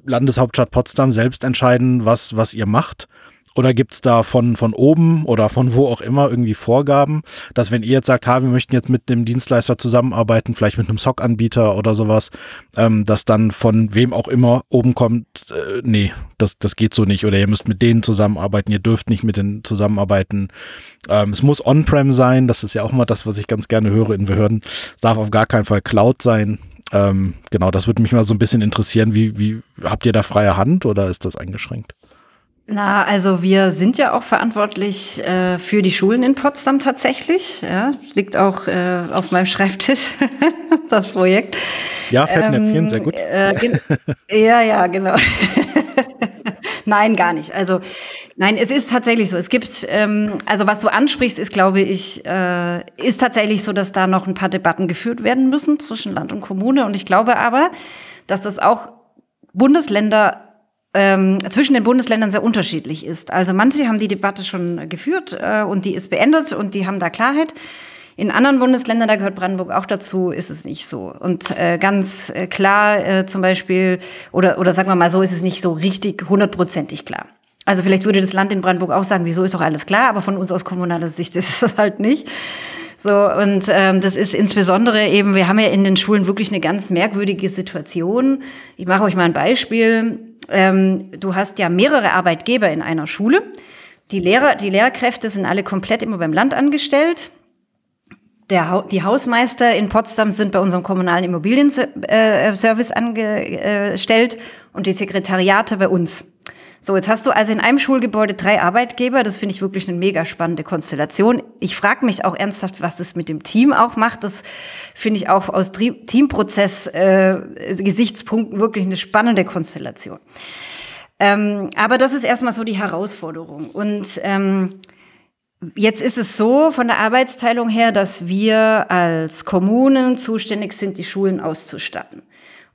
Landeshauptstadt Potsdam selbst entscheiden, was, was ihr macht? Oder gibt's da von, von oben oder von wo auch immer irgendwie Vorgaben, dass wenn ihr jetzt sagt, ha, wir möchten jetzt mit dem Dienstleister zusammenarbeiten, vielleicht mit einem SOC-Anbieter oder sowas, ähm, dass dann von wem auch immer oben kommt, äh, nee, das, das geht so nicht. Oder ihr müsst mit denen zusammenarbeiten, ihr dürft nicht mit denen zusammenarbeiten. Ähm, es muss On-Prem sein, das ist ja auch mal das, was ich ganz gerne höre in Behörden. Es darf auf gar keinen Fall Cloud sein. Ähm, genau, das würde mich mal so ein bisschen interessieren. Wie, wie habt ihr da freie Hand oder ist das eingeschränkt? Na, also wir sind ja auch verantwortlich äh, für die Schulen in Potsdam tatsächlich. Ja, liegt auch äh, auf meinem Schreibtisch, das Projekt. Ja, Fettnäpfchen, ähm, sehr gut. Äh, ja, ja, genau. nein, gar nicht. Also nein, es ist tatsächlich so. Es gibt, ähm, also was du ansprichst, ist, glaube ich, äh, ist tatsächlich so, dass da noch ein paar Debatten geführt werden müssen zwischen Land und Kommune. Und ich glaube aber, dass das auch Bundesländer ähm, zwischen den Bundesländern sehr unterschiedlich ist. Also manche haben die Debatte schon geführt äh, und die ist beendet und die haben da Klarheit. In anderen Bundesländern, da gehört Brandenburg auch dazu, ist es nicht so. Und äh, ganz äh, klar äh, zum Beispiel, oder, oder sagen wir mal so, ist es nicht so richtig hundertprozentig klar. Also vielleicht würde das Land in Brandenburg auch sagen, wieso ist doch alles klar, aber von uns aus kommunaler Sicht ist es halt nicht. So, und ähm, das ist insbesondere eben, wir haben ja in den Schulen wirklich eine ganz merkwürdige Situation. Ich mache euch mal ein Beispiel. Ähm, du hast ja mehrere Arbeitgeber in einer Schule. Die Lehrer, die Lehrkräfte sind alle komplett immer beim Land angestellt. Der, die Hausmeister in Potsdam sind bei unserem kommunalen Immobilienservice angestellt und die Sekretariate bei uns. So, jetzt hast du also in einem Schulgebäude drei Arbeitgeber. Das finde ich wirklich eine mega spannende Konstellation. Ich frage mich auch ernsthaft, was das mit dem Team auch macht. Das finde ich auch aus Teamprozess-Gesichtspunkten äh, wirklich eine spannende Konstellation. Ähm, aber das ist erstmal so die Herausforderung. Und ähm, Jetzt ist es so von der Arbeitsteilung her, dass wir als Kommunen zuständig sind, die Schulen auszustatten.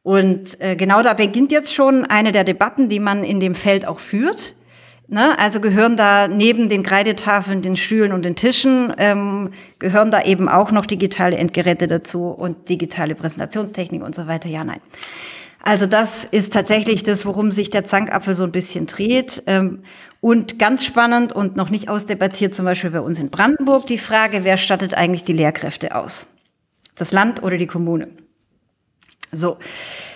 Und äh, genau da beginnt jetzt schon eine der Debatten, die man in dem Feld auch führt. Ne? Also gehören da neben den Kreidetafeln, den Stühlen und den Tischen, ähm, gehören da eben auch noch digitale Endgeräte dazu und digitale Präsentationstechnik und so weiter. Ja, nein. Also das ist tatsächlich das, worum sich der Zankapfel so ein bisschen dreht. Ähm, und ganz spannend und noch nicht ausdebattiert, zum Beispiel bei uns in Brandenburg, die Frage, wer stattet eigentlich die Lehrkräfte aus? Das Land oder die Kommune? So,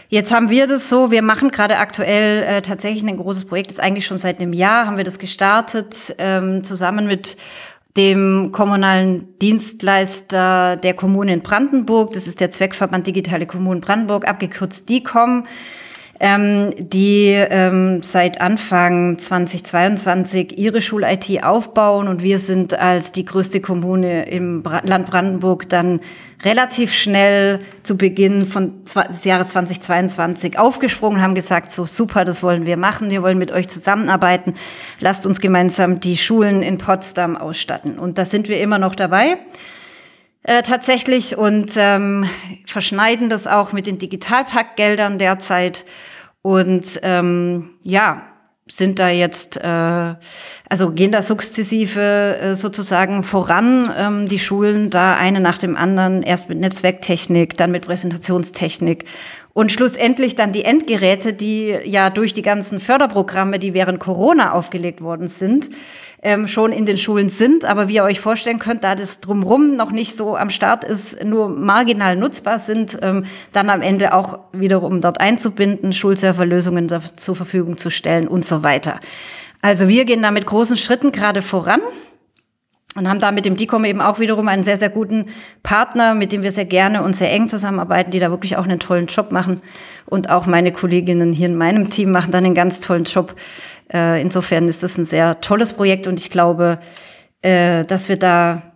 jetzt haben wir das so, wir machen gerade aktuell äh, tatsächlich ein großes Projekt, das ist eigentlich schon seit einem Jahr, haben wir das gestartet, ähm, zusammen mit dem kommunalen Dienstleister der Kommune in Brandenburg, das ist der Zweckverband Digitale Kommunen Brandenburg, abgekürzt DICOM ähm, die ähm, seit Anfang 2022 ihre Schul-IT aufbauen und wir sind als die größte Kommune im Bra Land Brandenburg dann relativ schnell zu Beginn von des Jahres 2022 aufgesprungen haben gesagt, so super, das wollen wir machen, wir wollen mit euch zusammenarbeiten, lasst uns gemeinsam die Schulen in Potsdam ausstatten. Und da sind wir immer noch dabei. Äh, tatsächlich und ähm, verschneiden das auch mit den Digitalpaktgeldern derzeit und ähm, ja, sind da jetzt, äh, also gehen da sukzessive äh, sozusagen voran, ähm, die Schulen da eine nach dem anderen, erst mit Netzwerktechnik, dann mit Präsentationstechnik und schlussendlich dann die Endgeräte, die ja durch die ganzen Förderprogramme, die während Corona aufgelegt worden sind, ähm, schon in den Schulen sind. Aber wie ihr euch vorstellen könnt, da das drumrum noch nicht so am Start ist, nur marginal nutzbar sind, ähm, dann am Ende auch wiederum dort einzubinden, Schulserverlösungen zur Verfügung zu stellen und so weiter. Also wir gehen da mit großen Schritten gerade voran und haben da mit dem DICOM eben auch wiederum einen sehr, sehr guten Partner, mit dem wir sehr gerne und sehr eng zusammenarbeiten, die da wirklich auch einen tollen Job machen. Und auch meine Kolleginnen hier in meinem Team machen dann einen ganz tollen Job. Äh, insofern ist das ein sehr tolles Projekt und ich glaube, äh, dass wir da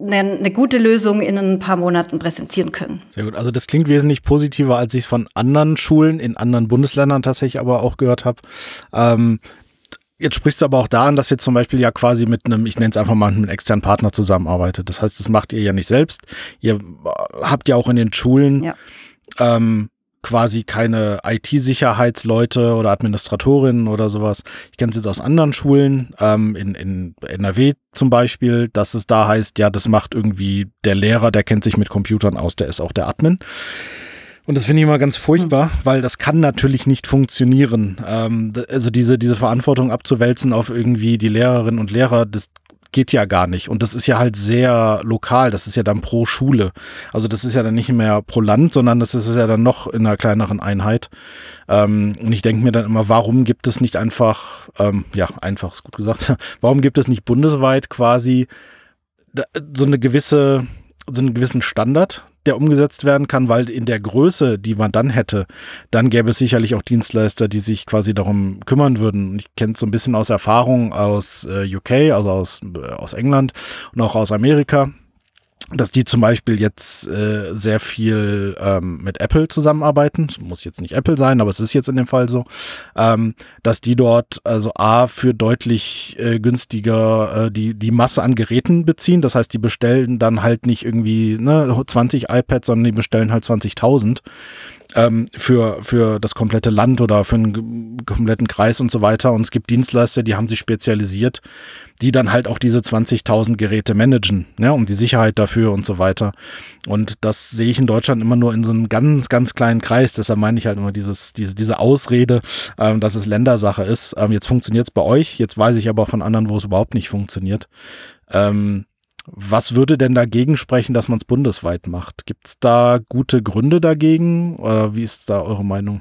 eine, eine gute Lösung in ein paar Monaten präsentieren können. Sehr gut. Also das klingt wesentlich positiver, als ich es von anderen Schulen in anderen Bundesländern tatsächlich aber auch gehört habe. Ähm, Jetzt sprichst du aber auch daran, dass ihr zum Beispiel ja quasi mit einem, ich nenne es einfach mal, einem externen Partner zusammenarbeitet. Das heißt, das macht ihr ja nicht selbst. Ihr habt ja auch in den Schulen ja. ähm, quasi keine IT-Sicherheitsleute oder Administratorinnen oder sowas. Ich kenne es jetzt aus anderen Schulen, ähm, in, in NRW zum Beispiel, dass es da heißt, ja, das macht irgendwie der Lehrer, der kennt sich mit Computern aus, der ist auch der Admin. Und das finde ich immer ganz furchtbar, weil das kann natürlich nicht funktionieren. Ähm, also diese, diese Verantwortung abzuwälzen auf irgendwie die Lehrerinnen und Lehrer, das geht ja gar nicht. Und das ist ja halt sehr lokal. Das ist ja dann pro Schule. Also das ist ja dann nicht mehr pro Land, sondern das ist ja dann noch in einer kleineren Einheit. Ähm, und ich denke mir dann immer, warum gibt es nicht einfach, ähm, ja, einfach ist gut gesagt, warum gibt es nicht bundesweit quasi so eine gewisse, so einen gewissen Standard, der umgesetzt werden kann, weil in der Größe, die man dann hätte, dann gäbe es sicherlich auch Dienstleister, die sich quasi darum kümmern würden. Ich kenne es so ein bisschen aus Erfahrung aus äh, UK, also aus, äh, aus England und auch aus Amerika dass die zum Beispiel jetzt äh, sehr viel ähm, mit Apple zusammenarbeiten. Das muss jetzt nicht Apple sein, aber es ist jetzt in dem Fall so, ähm, dass die dort also A für deutlich äh, günstiger äh, die, die Masse an Geräten beziehen. Das heißt, die bestellen dann halt nicht irgendwie ne, 20 iPads, sondern die bestellen halt 20.000 ähm, für, für das komplette Land oder für einen kompletten Kreis und so weiter. Und es gibt Dienstleister, die haben sich spezialisiert, die dann halt auch diese 20.000 Geräte managen, ja, und die Sicherheit dafür und so weiter. Und das sehe ich in Deutschland immer nur in so einem ganz, ganz kleinen Kreis. Deshalb meine ich halt immer dieses, diese, diese Ausrede, ähm, dass es Ländersache ist. Ähm, jetzt funktioniert es bei euch, jetzt weiß ich aber auch von anderen, wo es überhaupt nicht funktioniert. Ähm, was würde denn dagegen sprechen, dass man es bundesweit macht? Gibt es da gute Gründe dagegen oder wie ist da eure Meinung?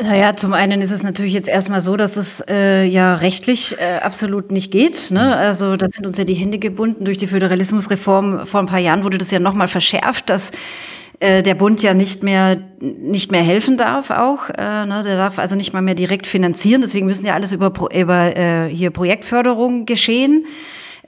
Naja, zum einen ist es natürlich jetzt erstmal so, dass es äh, ja rechtlich äh, absolut nicht geht. Ne? Also da sind uns ja die Hände gebunden. Durch die Föderalismusreform vor ein paar Jahren wurde das ja nochmal verschärft, dass äh, der Bund ja nicht mehr nicht mehr helfen darf auch. Äh, ne? Der darf also nicht mal mehr direkt finanzieren. Deswegen müssen ja alles über, über äh, hier Projektförderung geschehen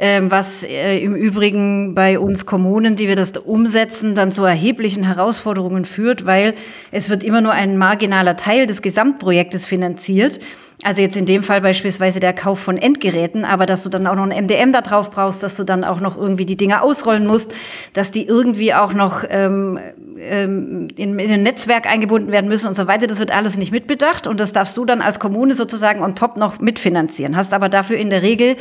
was äh, im Übrigen bei uns Kommunen, die wir das umsetzen, dann zu erheblichen Herausforderungen führt, weil es wird immer nur ein marginaler Teil des Gesamtprojektes finanziert. Also jetzt in dem Fall beispielsweise der Kauf von Endgeräten, aber dass du dann auch noch ein MDM da drauf brauchst, dass du dann auch noch irgendwie die Dinge ausrollen musst, dass die irgendwie auch noch ähm, ähm, in, in ein Netzwerk eingebunden werden müssen und so weiter, das wird alles nicht mitbedacht und das darfst du dann als Kommune sozusagen on top noch mitfinanzieren. Hast aber dafür in der Regel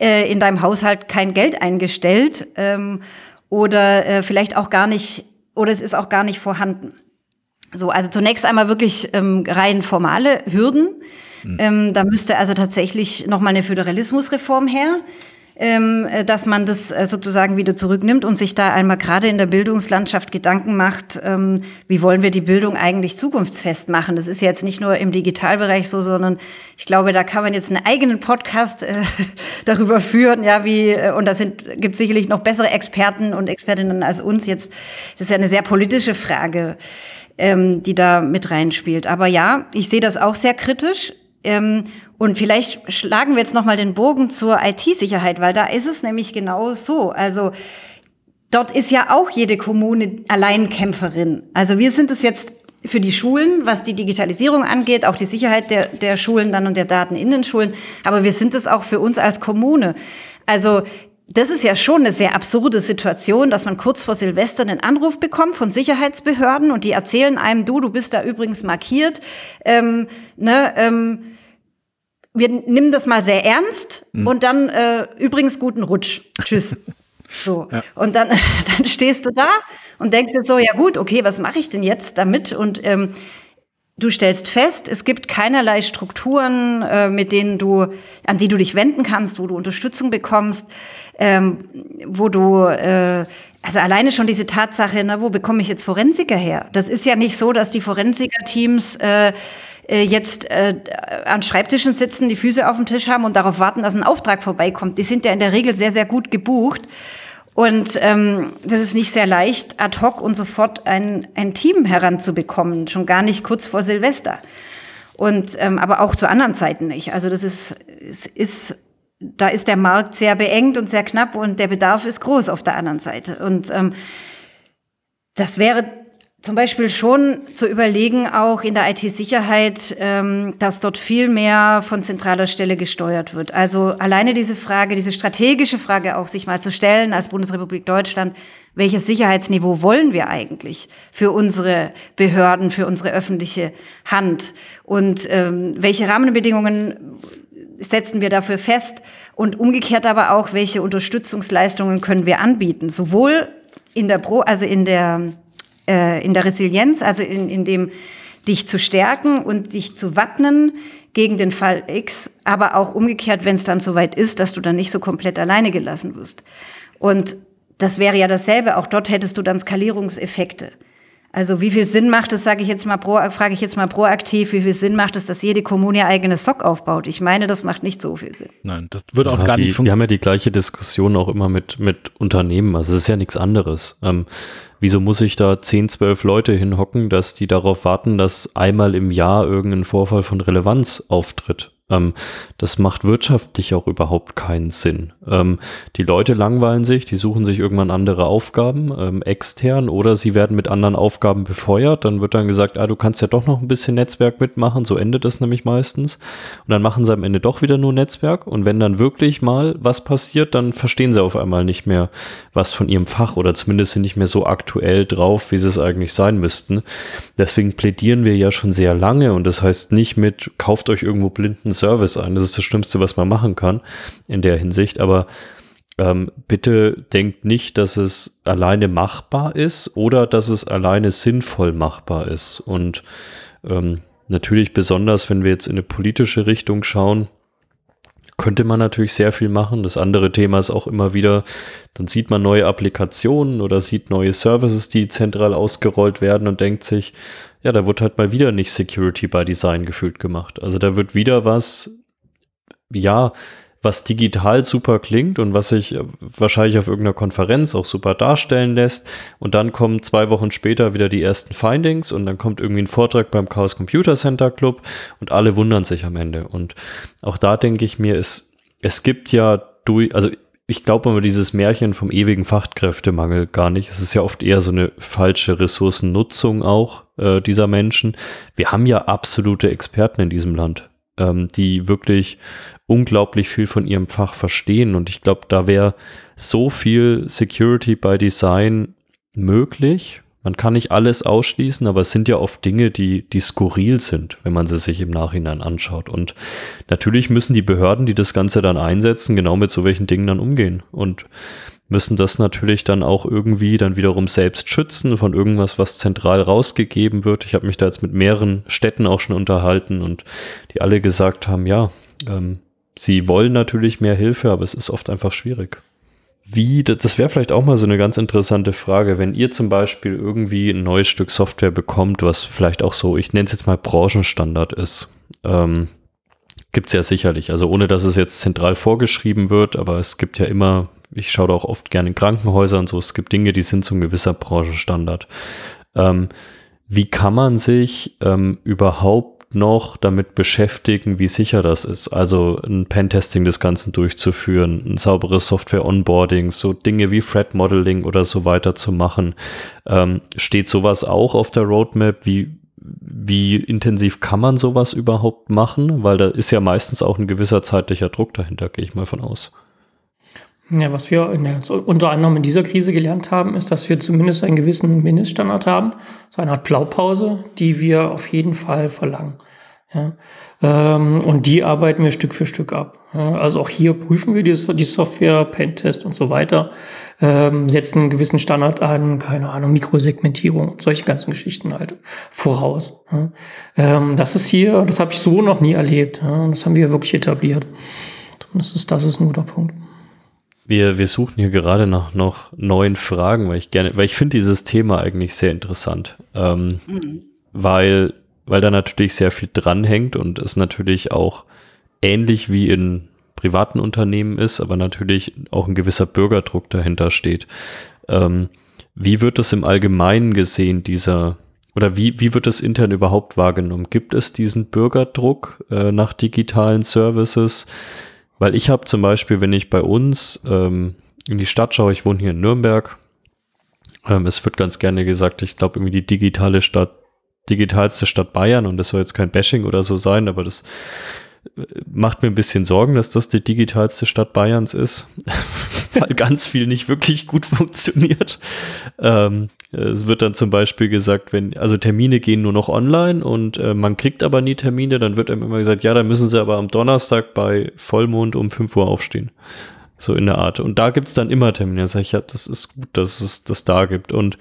äh, in deinem Haushalt kein Geld eingestellt ähm, oder äh, vielleicht auch gar nicht, oder es ist auch gar nicht vorhanden. So, also zunächst einmal wirklich ähm, rein formale Hürden. Mhm. Ähm, da müsste also tatsächlich nochmal eine Föderalismusreform her ähm, äh, dass man das äh, sozusagen wieder zurücknimmt und sich da einmal gerade in der Bildungslandschaft Gedanken macht, ähm, wie wollen wir die Bildung eigentlich zukunftsfest machen. Das ist jetzt nicht nur im Digitalbereich so, sondern ich glaube, da kann man jetzt einen eigenen Podcast äh, darüber führen, ja, wie, äh, und da gibt es sicherlich noch bessere Experten und Expertinnen als uns jetzt. Das ist ja eine sehr politische Frage, ähm, die da mit reinspielt. Aber ja, ich sehe das auch sehr kritisch. Ähm, und vielleicht schlagen wir jetzt nochmal den Bogen zur IT-Sicherheit, weil da ist es nämlich genau so. Also dort ist ja auch jede Kommune Alleinkämpferin. Also wir sind es jetzt für die Schulen, was die Digitalisierung angeht, auch die Sicherheit der, der Schulen dann und der Daten in den Schulen. Aber wir sind es auch für uns als Kommune. Also das ist ja schon eine sehr absurde Situation, dass man kurz vor Silvester einen Anruf bekommt von Sicherheitsbehörden und die erzählen einem, du, du bist da übrigens markiert. Ähm, ne, ähm, wir nehmen das mal sehr ernst mhm. und dann äh, übrigens guten Rutsch. Tschüss. So. Ja. Und dann, dann stehst du da und denkst jetzt so, ja gut, okay, was mache ich denn jetzt damit? Und ähm, du stellst fest, es gibt keinerlei Strukturen, äh, mit denen du, an die du dich wenden kannst, wo du Unterstützung bekommst, ähm, wo du äh, also alleine schon diese Tatsache, na, wo bekomme ich jetzt Forensiker her? Das ist ja nicht so, dass die Forensiker-Teams äh, äh, jetzt äh, an Schreibtischen sitzen, die Füße auf dem Tisch haben und darauf warten, dass ein Auftrag vorbeikommt. Die sind ja in der Regel sehr, sehr gut gebucht. Und ähm, das ist nicht sehr leicht, ad hoc und sofort ein, ein Team heranzubekommen, schon gar nicht kurz vor Silvester. Und ähm, aber auch zu anderen Zeiten nicht. Also das ist, es ist da ist der Markt sehr beengt und sehr knapp und der Bedarf ist groß auf der anderen Seite. Und ähm, das wäre zum Beispiel schon zu überlegen, auch in der IT-Sicherheit, ähm, dass dort viel mehr von zentraler Stelle gesteuert wird. Also alleine diese Frage, diese strategische Frage auch sich mal zu stellen als Bundesrepublik Deutschland, welches Sicherheitsniveau wollen wir eigentlich für unsere Behörden, für unsere öffentliche Hand und ähm, welche Rahmenbedingungen setzen wir dafür fest und umgekehrt aber auch, welche Unterstützungsleistungen können wir anbieten, sowohl in der Pro, also in der äh, in der Resilienz, also in, in dem dich zu stärken und dich zu wappnen gegen den Fall X, aber auch umgekehrt, wenn es dann soweit ist, dass du dann nicht so komplett alleine gelassen wirst. Und das wäre ja dasselbe, auch dort hättest du dann Skalierungseffekte. Also wie viel Sinn macht es, sage ich jetzt mal, pro, frage ich jetzt mal proaktiv, wie viel Sinn macht es, dass jede Kommune ihr eigenes SOC aufbaut? Ich meine, das macht nicht so viel Sinn. Nein, das wird auch ja, gar wie, nicht funktionieren. Wir haben ja die gleiche Diskussion auch immer mit, mit Unternehmen. Also es ist ja nichts anderes. Ähm, wieso muss ich da 10, 12 Leute hinhocken, dass die darauf warten, dass einmal im Jahr irgendein Vorfall von Relevanz auftritt? Ähm, das macht wirtschaftlich auch überhaupt keinen Sinn. Ähm, die Leute langweilen sich, die suchen sich irgendwann andere Aufgaben ähm, extern oder sie werden mit anderen Aufgaben befeuert. Dann wird dann gesagt, ah, du kannst ja doch noch ein bisschen Netzwerk mitmachen. So endet das nämlich meistens. Und dann machen sie am Ende doch wieder nur Netzwerk. Und wenn dann wirklich mal was passiert, dann verstehen sie auf einmal nicht mehr was von ihrem Fach oder zumindest sind nicht mehr so aktuell drauf, wie sie es eigentlich sein müssten. Deswegen plädieren wir ja schon sehr lange und das heißt nicht mit, kauft euch irgendwo blinden Service ein. Das ist das Schlimmste, was man machen kann in der Hinsicht. Aber ähm, bitte denkt nicht, dass es alleine machbar ist oder dass es alleine sinnvoll machbar ist. Und ähm, natürlich besonders, wenn wir jetzt in eine politische Richtung schauen, könnte man natürlich sehr viel machen. Das andere Thema ist auch immer wieder, dann sieht man neue Applikationen oder sieht neue Services, die zentral ausgerollt werden und denkt sich, ja, da wird halt mal wieder nicht Security by Design gefühlt gemacht. Also da wird wieder was, ja, was digital super klingt und was sich wahrscheinlich auf irgendeiner Konferenz auch super darstellen lässt. Und dann kommen zwei Wochen später wieder die ersten Findings und dann kommt irgendwie ein Vortrag beim Chaos Computer Center Club und alle wundern sich am Ende. Und auch da denke ich mir, es, es gibt ja durch, also ich glaube aber dieses Märchen vom ewigen Fachkräftemangel gar nicht. Es ist ja oft eher so eine falsche Ressourcennutzung auch äh, dieser Menschen. Wir haben ja absolute Experten in diesem Land ähm, die wirklich unglaublich viel von ihrem Fach verstehen. Und ich glaube, da wäre so viel Security by Design möglich. Man kann nicht alles ausschließen, aber es sind ja oft Dinge, die, die skurril sind, wenn man sie sich im Nachhinein anschaut. Und natürlich müssen die Behörden, die das Ganze dann einsetzen, genau mit so welchen Dingen dann umgehen. Und müssen das natürlich dann auch irgendwie dann wiederum selbst schützen von irgendwas, was zentral rausgegeben wird. Ich habe mich da jetzt mit mehreren Städten auch schon unterhalten und die alle gesagt haben, ja, ähm, sie wollen natürlich mehr Hilfe, aber es ist oft einfach schwierig. Wie, das wäre vielleicht auch mal so eine ganz interessante Frage, wenn ihr zum Beispiel irgendwie ein neues Stück Software bekommt, was vielleicht auch so, ich nenne es jetzt mal Branchenstandard ist. Ähm, gibt es ja sicherlich, also ohne dass es jetzt zentral vorgeschrieben wird, aber es gibt ja immer ich schaue da auch oft gerne in Krankenhäusern so. Es gibt Dinge, die sind so ein gewisser Branchenstandard. Ähm, wie kann man sich ähm, überhaupt noch damit beschäftigen, wie sicher das ist? Also ein Pentesting des Ganzen durchzuführen, ein sauberes Software-Onboarding, so Dinge wie Threat Modeling oder so weiter zu machen. Ähm, steht sowas auch auf der Roadmap? Wie, wie intensiv kann man sowas überhaupt machen? Weil da ist ja meistens auch ein gewisser zeitlicher Druck dahinter, gehe ich mal von aus. Ja, was wir der, unter anderem in dieser Krise gelernt haben, ist, dass wir zumindest einen gewissen Mindeststandard haben, so eine Art Blaupause, die wir auf jeden Fall verlangen. Ja, ähm, und die arbeiten wir Stück für Stück ab. Ja, also auch hier prüfen wir die, die Software, Pentest und so weiter, ähm, setzen einen gewissen Standard an, keine Ahnung, Mikrosegmentierung und solche ganzen Geschichten halt voraus. Ja, ähm, das ist hier, das habe ich so noch nie erlebt. das haben wir wirklich etabliert. Das ist, das ist ein guter Punkt. Wir, wir suchen hier gerade nach noch neuen Fragen, weil ich gerne, weil ich finde dieses Thema eigentlich sehr interessant. Ähm, mhm. Weil, weil da natürlich sehr viel dranhängt und es natürlich auch ähnlich wie in privaten Unternehmen ist, aber natürlich auch ein gewisser Bürgerdruck dahinter steht. Ähm, wie wird das im Allgemeinen gesehen, dieser, oder wie, wie wird das intern überhaupt wahrgenommen? Gibt es diesen Bürgerdruck äh, nach digitalen Services? Weil ich habe zum Beispiel, wenn ich bei uns ähm, in die Stadt schaue, ich wohne hier in Nürnberg, ähm, es wird ganz gerne gesagt, ich glaube irgendwie die digitale Stadt, digitalste Stadt Bayern und das soll jetzt kein Bashing oder so sein, aber das äh, macht mir ein bisschen Sorgen, dass das die digitalste Stadt Bayerns ist, weil ganz viel nicht wirklich gut funktioniert. Ähm, es wird dann zum Beispiel gesagt, wenn, also Termine gehen nur noch online und äh, man kriegt aber nie Termine, dann wird einem immer gesagt, ja, dann müssen sie aber am Donnerstag bei Vollmond um 5 Uhr aufstehen. So in der Art. Und da gibt's dann immer Termine. Das, heißt, ich das ist gut, dass es das da gibt. Und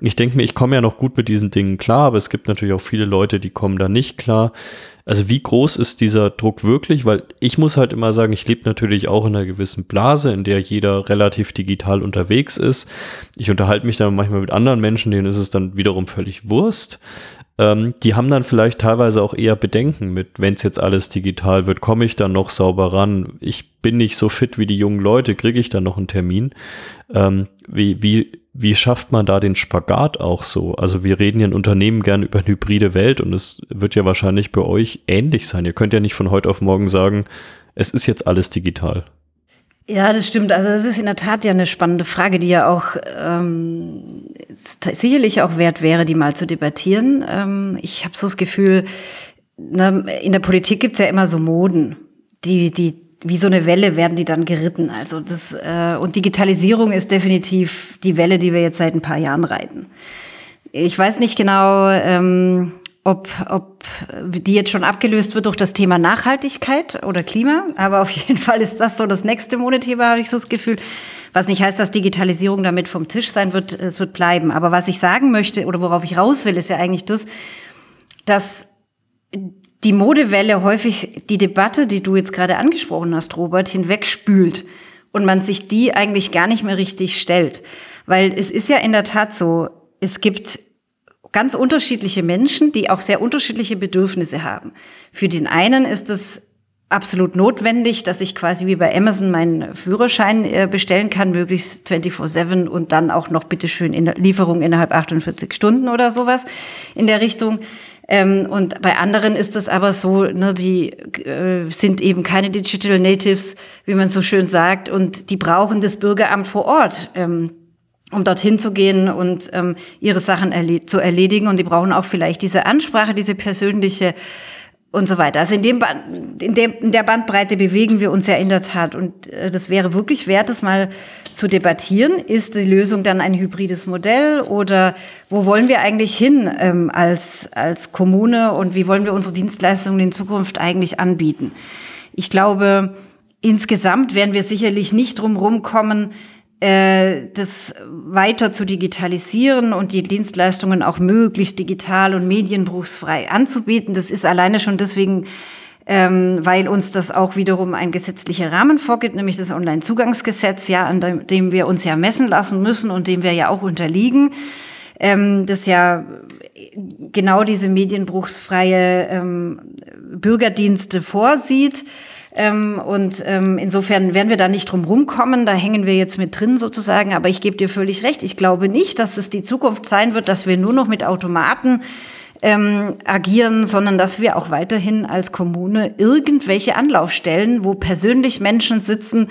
ich denke mir, ich komme ja noch gut mit diesen Dingen klar, aber es gibt natürlich auch viele Leute, die kommen da nicht klar. Also wie groß ist dieser Druck wirklich? Weil ich muss halt immer sagen, ich lebe natürlich auch in einer gewissen Blase, in der jeder relativ digital unterwegs ist. Ich unterhalte mich dann manchmal mit anderen Menschen, denen ist es dann wiederum völlig Wurst ähm, die haben dann vielleicht teilweise auch eher Bedenken mit, wenn es jetzt alles digital wird, komme ich dann noch sauber ran? Ich bin nicht so fit wie die jungen Leute, kriege ich dann noch einen Termin? Ähm, wie, wie, wie schafft man da den Spagat auch so? Also wir reden ja in Unternehmen gern über eine hybride Welt und es wird ja wahrscheinlich bei euch ähnlich sein. Ihr könnt ja nicht von heute auf morgen sagen, es ist jetzt alles digital. Ja, das stimmt. Also das ist in der Tat ja eine spannende Frage, die ja auch ähm, sicherlich auch wert wäre, die mal zu debattieren. Ähm, ich habe so das Gefühl, na, in der Politik gibt's ja immer so Moden, die, die wie so eine Welle werden die dann geritten. Also das äh, und Digitalisierung ist definitiv die Welle, die wir jetzt seit ein paar Jahren reiten. Ich weiß nicht genau. Ähm, ob, ob die jetzt schon abgelöst wird durch das Thema Nachhaltigkeit oder Klima. Aber auf jeden Fall ist das so das nächste Modethema, habe ich so das Gefühl. Was nicht heißt, dass Digitalisierung damit vom Tisch sein wird, es wird bleiben. Aber was ich sagen möchte oder worauf ich raus will, ist ja eigentlich das, dass die Modewelle häufig die Debatte, die du jetzt gerade angesprochen hast, Robert, hinwegspült und man sich die eigentlich gar nicht mehr richtig stellt. Weil es ist ja in der Tat so, es gibt ganz unterschiedliche Menschen, die auch sehr unterschiedliche Bedürfnisse haben. Für den einen ist es absolut notwendig, dass ich quasi wie bei Amazon meinen Führerschein äh, bestellen kann, möglichst 24-7 und dann auch noch bitteschön in der Lieferung innerhalb 48 Stunden oder sowas in der Richtung. Ähm, und bei anderen ist es aber so, ne, die äh, sind eben keine Digital Natives, wie man so schön sagt, und die brauchen das Bürgeramt vor Ort. Um dorthin zu gehen und ähm, ihre Sachen erle zu erledigen. Und die brauchen auch vielleicht diese Ansprache, diese persönliche und so weiter. Also in, dem in, dem, in der Bandbreite bewegen wir uns ja in der Tat. Und äh, das wäre wirklich wert, das mal zu debattieren. Ist die Lösung dann ein hybrides Modell oder wo wollen wir eigentlich hin ähm, als, als Kommune und wie wollen wir unsere Dienstleistungen in Zukunft eigentlich anbieten? Ich glaube, insgesamt werden wir sicherlich nicht drum rumkommen, äh, das weiter zu digitalisieren und die Dienstleistungen auch möglichst digital und medienbruchsfrei anzubieten. Das ist alleine schon deswegen, ähm, weil uns das auch wiederum ein gesetzlicher Rahmen vorgibt, nämlich das Onlinezugangsgesetz, ja, an dem, dem wir uns ja messen lassen müssen und dem wir ja auch unterliegen. Ähm, das ja genau diese medienbruchsfreie ähm, Bürgerdienste vorsieht. Ähm, und ähm, insofern werden wir da nicht drum rumkommen. Da hängen wir jetzt mit drin sozusagen. Aber ich gebe dir völlig recht. Ich glaube nicht, dass es die Zukunft sein wird, dass wir nur noch mit Automaten ähm, agieren, sondern dass wir auch weiterhin als Kommune irgendwelche Anlaufstellen, wo persönlich Menschen sitzen,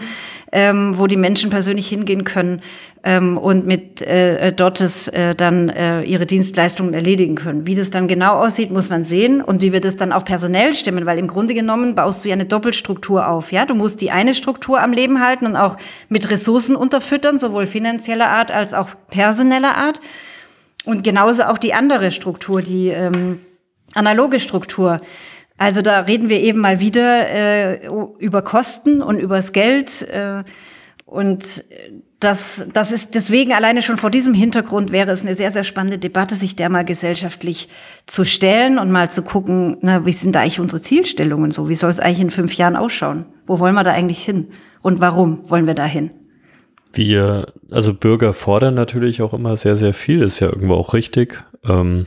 ähm, wo die Menschen persönlich hingehen können ähm, und mit äh, dort es, äh, dann äh, ihre Dienstleistungen erledigen können. Wie das dann genau aussieht, muss man sehen und wie wir das dann auch personell stimmen, weil im Grunde genommen baust du ja eine Doppelstruktur auf. Ja, du musst die eine Struktur am Leben halten und auch mit Ressourcen unterfüttern, sowohl finanzieller Art als auch personeller Art. Und genauso auch die andere Struktur, die ähm, analoge Struktur. Also da reden wir eben mal wieder äh, über Kosten und übers Geld. Äh, und das, das ist deswegen alleine schon vor diesem Hintergrund wäre es eine sehr, sehr spannende Debatte, sich der mal gesellschaftlich zu stellen und mal zu gucken, na, wie sind da eigentlich unsere Zielstellungen so? Wie soll es eigentlich in fünf Jahren ausschauen? Wo wollen wir da eigentlich hin? Und warum wollen wir da hin? Wir, also Bürger fordern natürlich auch immer sehr, sehr viel, ist ja irgendwo auch richtig. Ähm,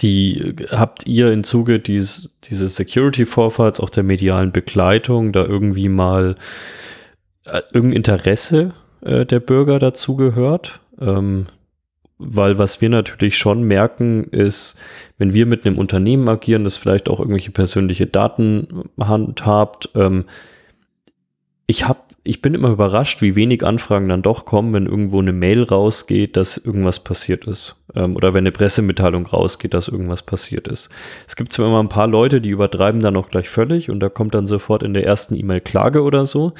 die habt ihr im Zuge dieses, dieses Security-Vorfalls, auch der medialen Begleitung, da irgendwie mal äh, irgendein Interesse äh, der Bürger dazu gehört? Ähm, weil was wir natürlich schon merken, ist, wenn wir mit einem Unternehmen agieren, das vielleicht auch irgendwelche persönliche Daten handhabt, ähm, ich habe ich bin immer überrascht, wie wenig Anfragen dann doch kommen, wenn irgendwo eine Mail rausgeht, dass irgendwas passiert ist. Ähm, oder wenn eine Pressemitteilung rausgeht, dass irgendwas passiert ist. Es gibt zwar immer ein paar Leute, die übertreiben dann auch gleich völlig und da kommt dann sofort in der ersten E-Mail Klage oder so.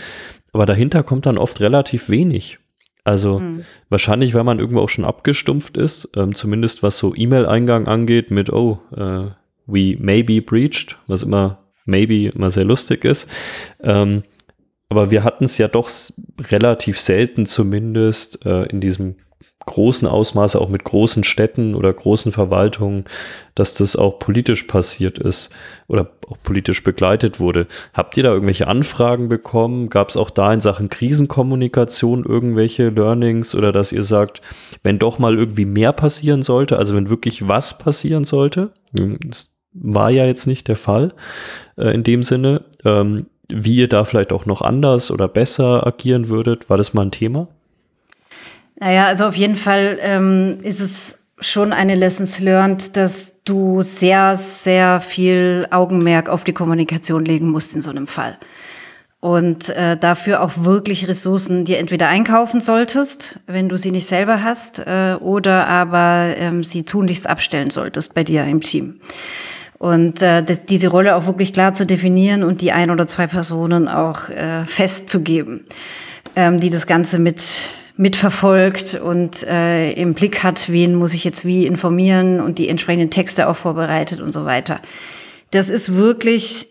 Aber dahinter kommt dann oft relativ wenig. Also mhm. wahrscheinlich, weil man irgendwo auch schon abgestumpft ist, ähm, zumindest was so E-Mail-Eingang angeht mit, oh, äh, we may be breached, was immer maybe immer sehr lustig ist. Ähm, aber wir hatten es ja doch relativ selten zumindest äh, in diesem großen Ausmaße, auch mit großen Städten oder großen Verwaltungen, dass das auch politisch passiert ist oder auch politisch begleitet wurde. Habt ihr da irgendwelche Anfragen bekommen? Gab es auch da in Sachen Krisenkommunikation irgendwelche Learnings oder dass ihr sagt, wenn doch mal irgendwie mehr passieren sollte, also wenn wirklich was passieren sollte, hm, das war ja jetzt nicht der Fall äh, in dem Sinne, ähm, wie ihr da vielleicht auch noch anders oder besser agieren würdet? War das mal ein Thema? Naja, also auf jeden Fall ähm, ist es schon eine Lessons learned, dass du sehr, sehr viel Augenmerk auf die Kommunikation legen musst in so einem Fall. Und äh, dafür auch wirklich Ressourcen dir entweder einkaufen solltest, wenn du sie nicht selber hast, äh, oder aber ähm, sie tunlichst abstellen solltest bei dir im Team. Und äh, diese Rolle auch wirklich klar zu definieren und die ein oder zwei Personen auch äh, festzugeben, ähm, die das Ganze mit mitverfolgt und äh, im Blick hat, wen muss ich jetzt wie informieren und die entsprechenden Texte auch vorbereitet und so weiter. Das ist wirklich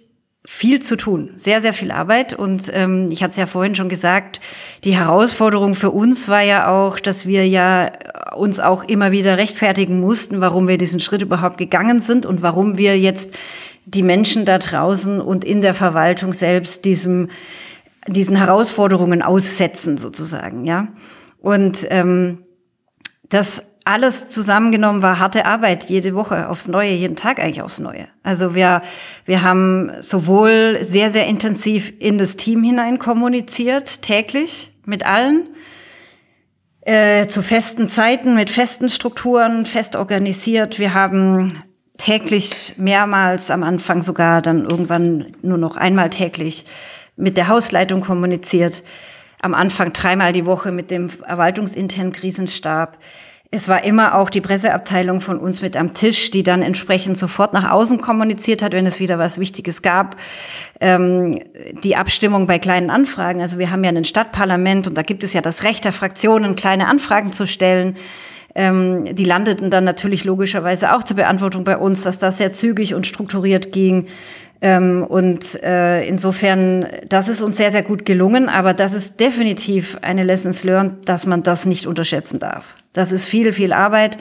viel zu tun, sehr, sehr viel Arbeit. Und ähm, ich hatte es ja vorhin schon gesagt, die Herausforderung für uns war ja auch, dass wir ja uns auch immer wieder rechtfertigen mussten, warum wir diesen Schritt überhaupt gegangen sind und warum wir jetzt die Menschen da draußen und in der Verwaltung selbst diesem, diesen Herausforderungen aussetzen, sozusagen, ja. Und ähm, das alles zusammengenommen war harte Arbeit, jede Woche aufs Neue, jeden Tag eigentlich aufs Neue. Also wir, wir haben sowohl sehr, sehr intensiv in das Team hinein kommuniziert, täglich mit allen, äh, zu festen Zeiten, mit festen Strukturen, fest organisiert. Wir haben täglich mehrmals am Anfang sogar dann irgendwann nur noch einmal täglich mit der Hausleitung kommuniziert. Am Anfang dreimal die Woche mit dem verwaltungsinternen Krisenstab. Es war immer auch die Presseabteilung von uns mit am Tisch, die dann entsprechend sofort nach außen kommuniziert hat, wenn es wieder was Wichtiges gab. Ähm, die Abstimmung bei kleinen Anfragen. Also wir haben ja ein Stadtparlament und da gibt es ja das Recht der Fraktionen, kleine Anfragen zu stellen. Ähm, die landeten dann natürlich logischerweise auch zur Beantwortung bei uns, dass das sehr zügig und strukturiert ging. Ähm, und äh, insofern, das ist uns sehr, sehr gut gelungen, aber das ist definitiv eine Lessons learned, dass man das nicht unterschätzen darf. Das ist viel, viel Arbeit.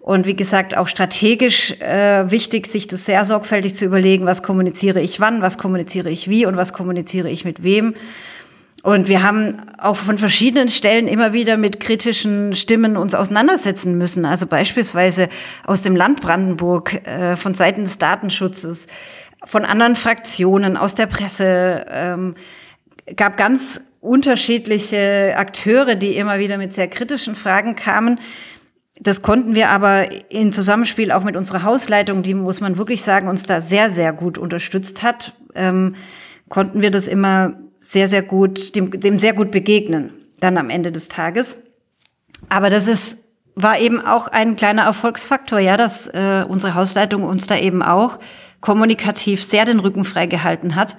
Und wie gesagt, auch strategisch äh, wichtig, sich das sehr sorgfältig zu überlegen, was kommuniziere ich wann, was kommuniziere ich wie und was kommuniziere ich mit wem. Und wir haben auch von verschiedenen Stellen immer wieder mit kritischen Stimmen uns auseinandersetzen müssen. Also beispielsweise aus dem Land Brandenburg, äh, von Seiten des Datenschutzes von anderen Fraktionen, aus der Presse, ähm, gab ganz unterschiedliche Akteure, die immer wieder mit sehr kritischen Fragen kamen. Das konnten wir aber in Zusammenspiel auch mit unserer Hausleitung, die, muss man wirklich sagen, uns da sehr, sehr gut unterstützt hat, ähm, konnten wir das immer sehr, sehr gut, dem, dem sehr gut begegnen, dann am Ende des Tages. Aber das ist, war eben auch ein kleiner Erfolgsfaktor, ja, dass äh, unsere Hausleitung uns da eben auch kommunikativ sehr den Rücken freigehalten hat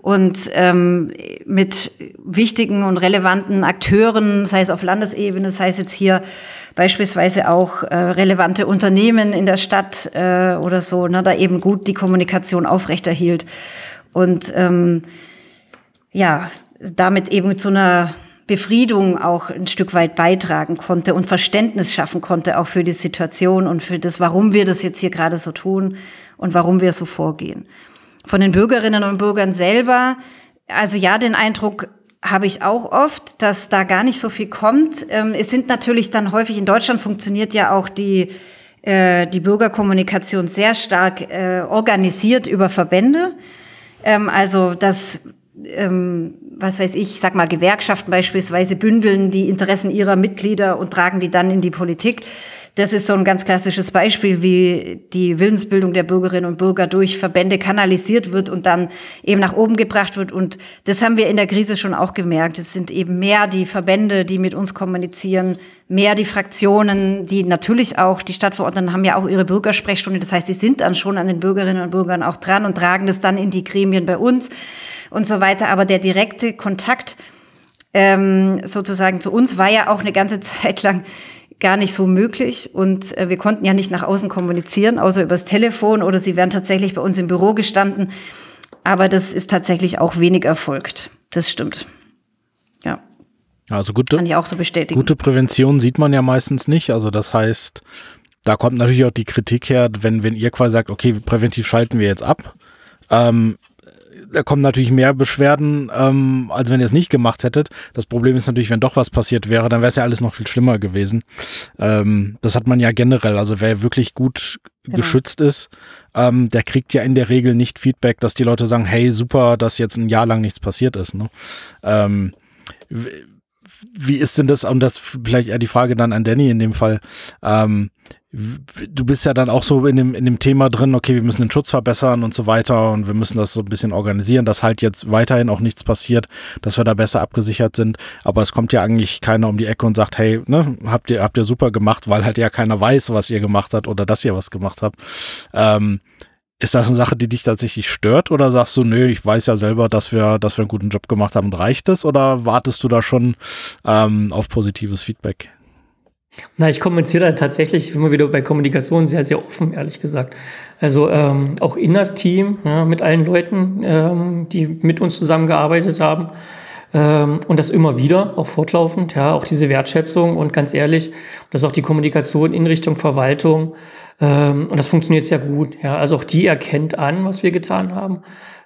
und ähm, mit wichtigen und relevanten Akteuren, sei es auf Landesebene, sei es jetzt hier beispielsweise auch äh, relevante Unternehmen in der Stadt äh, oder so, ne, da eben gut die Kommunikation aufrechterhielt und ähm, ja, damit eben zu einer Befriedung auch ein Stück weit beitragen konnte und Verständnis schaffen konnte, auch für die Situation und für das, warum wir das jetzt hier gerade so tun und warum wir so vorgehen. Von den Bürgerinnen und Bürgern selber, also ja, den Eindruck habe ich auch oft, dass da gar nicht so viel kommt. Ähm, es sind natürlich dann häufig in Deutschland funktioniert ja auch die äh, die Bürgerkommunikation sehr stark äh, organisiert über Verbände. Ähm, also das ähm, was weiß ich, sag mal, Gewerkschaften beispielsweise bündeln die Interessen ihrer Mitglieder und tragen die dann in die Politik. Das ist so ein ganz klassisches Beispiel, wie die Willensbildung der Bürgerinnen und Bürger durch Verbände kanalisiert wird und dann eben nach oben gebracht wird. Und das haben wir in der Krise schon auch gemerkt. Es sind eben mehr die Verbände, die mit uns kommunizieren, mehr die Fraktionen, die natürlich auch, die Stadtverordneten haben ja auch ihre Bürgersprechstunde. Das heißt, die sind dann schon an den Bürgerinnen und Bürgern auch dran und tragen das dann in die Gremien bei uns und so weiter. Aber der direkte Kontakt ähm, sozusagen zu uns war ja auch eine ganze Zeit lang gar nicht so möglich und äh, wir konnten ja nicht nach außen kommunizieren, außer übers Telefon oder sie wären tatsächlich bei uns im Büro gestanden. Aber das ist tatsächlich auch wenig erfolgt. Das stimmt. Ja. Also gute, Kann ich auch so bestätigen. gute Prävention sieht man ja meistens nicht. Also das heißt, da kommt natürlich auch die Kritik her, wenn, wenn ihr quasi sagt, okay, präventiv schalten wir jetzt ab. Ähm, da kommen natürlich mehr Beschwerden, ähm, als wenn ihr es nicht gemacht hättet. Das Problem ist natürlich, wenn doch was passiert wäre, dann wäre es ja alles noch viel schlimmer gewesen. Ähm, das hat man ja generell. Also wer wirklich gut genau. geschützt ist, ähm, der kriegt ja in der Regel nicht Feedback, dass die Leute sagen, hey, super, dass jetzt ein Jahr lang nichts passiert ist. Ne? Ähm, wie ist denn das, und das vielleicht eher die Frage dann an Danny in dem Fall, ähm, du bist ja dann auch so in dem, in dem Thema drin, okay, wir müssen den Schutz verbessern und so weiter und wir müssen das so ein bisschen organisieren, dass halt jetzt weiterhin auch nichts passiert, dass wir da besser abgesichert sind. Aber es kommt ja eigentlich keiner um die Ecke und sagt, hey, ne, habt ihr, habt ihr super gemacht, weil halt ja keiner weiß, was ihr gemacht habt oder dass ihr was gemacht habt. Ähm, ist das eine Sache, die dich tatsächlich stört oder sagst du, nö, ich weiß ja selber, dass wir, dass wir einen guten Job gemacht haben und reicht es oder wartest du da schon ähm, auf positives Feedback? Na, ich kommuniziere da tatsächlich immer wieder bei Kommunikation sehr, sehr offen, ehrlich gesagt. Also ähm, auch in das Team, ja, mit allen Leuten, ähm, die mit uns zusammengearbeitet haben. Ähm, und das immer wieder, auch fortlaufend, ja, auch diese Wertschätzung und ganz ehrlich, das ist auch die Kommunikation in Richtung Verwaltung. Ähm, und das funktioniert sehr gut. Ja, also auch die erkennt an, was wir getan haben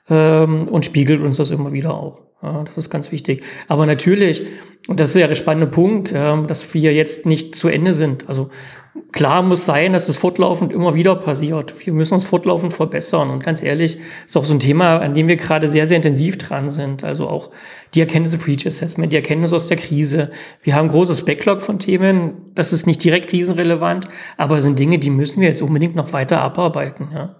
ähm, und spiegelt uns das immer wieder auch. Ja, das ist ganz wichtig. Aber natürlich, und das ist ja der spannende Punkt, äh, dass wir jetzt nicht zu Ende sind. Also klar muss sein, dass es fortlaufend immer wieder passiert. Wir müssen uns fortlaufend verbessern. Und ganz ehrlich, ist auch so ein Thema, an dem wir gerade sehr, sehr intensiv dran sind. Also auch die Erkenntnisse Breach Assessment, die Erkenntnisse aus der Krise. Wir haben ein großes Backlog von Themen. Das ist nicht direkt krisenrelevant, aber sind Dinge, die müssen wir jetzt unbedingt noch weiter abarbeiten. Ja.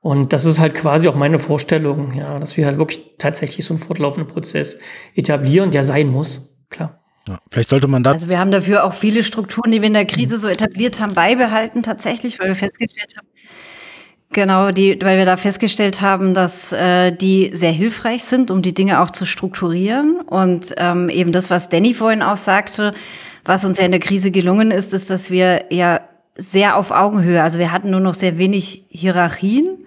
Und das ist halt quasi auch meine Vorstellung, ja, dass wir halt wirklich tatsächlich so einen fortlaufenden Prozess etablieren, der sein muss, klar. Ja, vielleicht sollte man da. Also wir haben dafür auch viele Strukturen, die wir in der Krise so etabliert haben, beibehalten tatsächlich, weil wir festgestellt haben, genau, die, weil wir da festgestellt haben, dass äh, die sehr hilfreich sind, um die Dinge auch zu strukturieren. Und ähm, eben das, was Danny vorhin auch sagte, was uns ja in der Krise gelungen ist, ist, dass wir ja sehr auf Augenhöhe, also wir hatten nur noch sehr wenig Hierarchien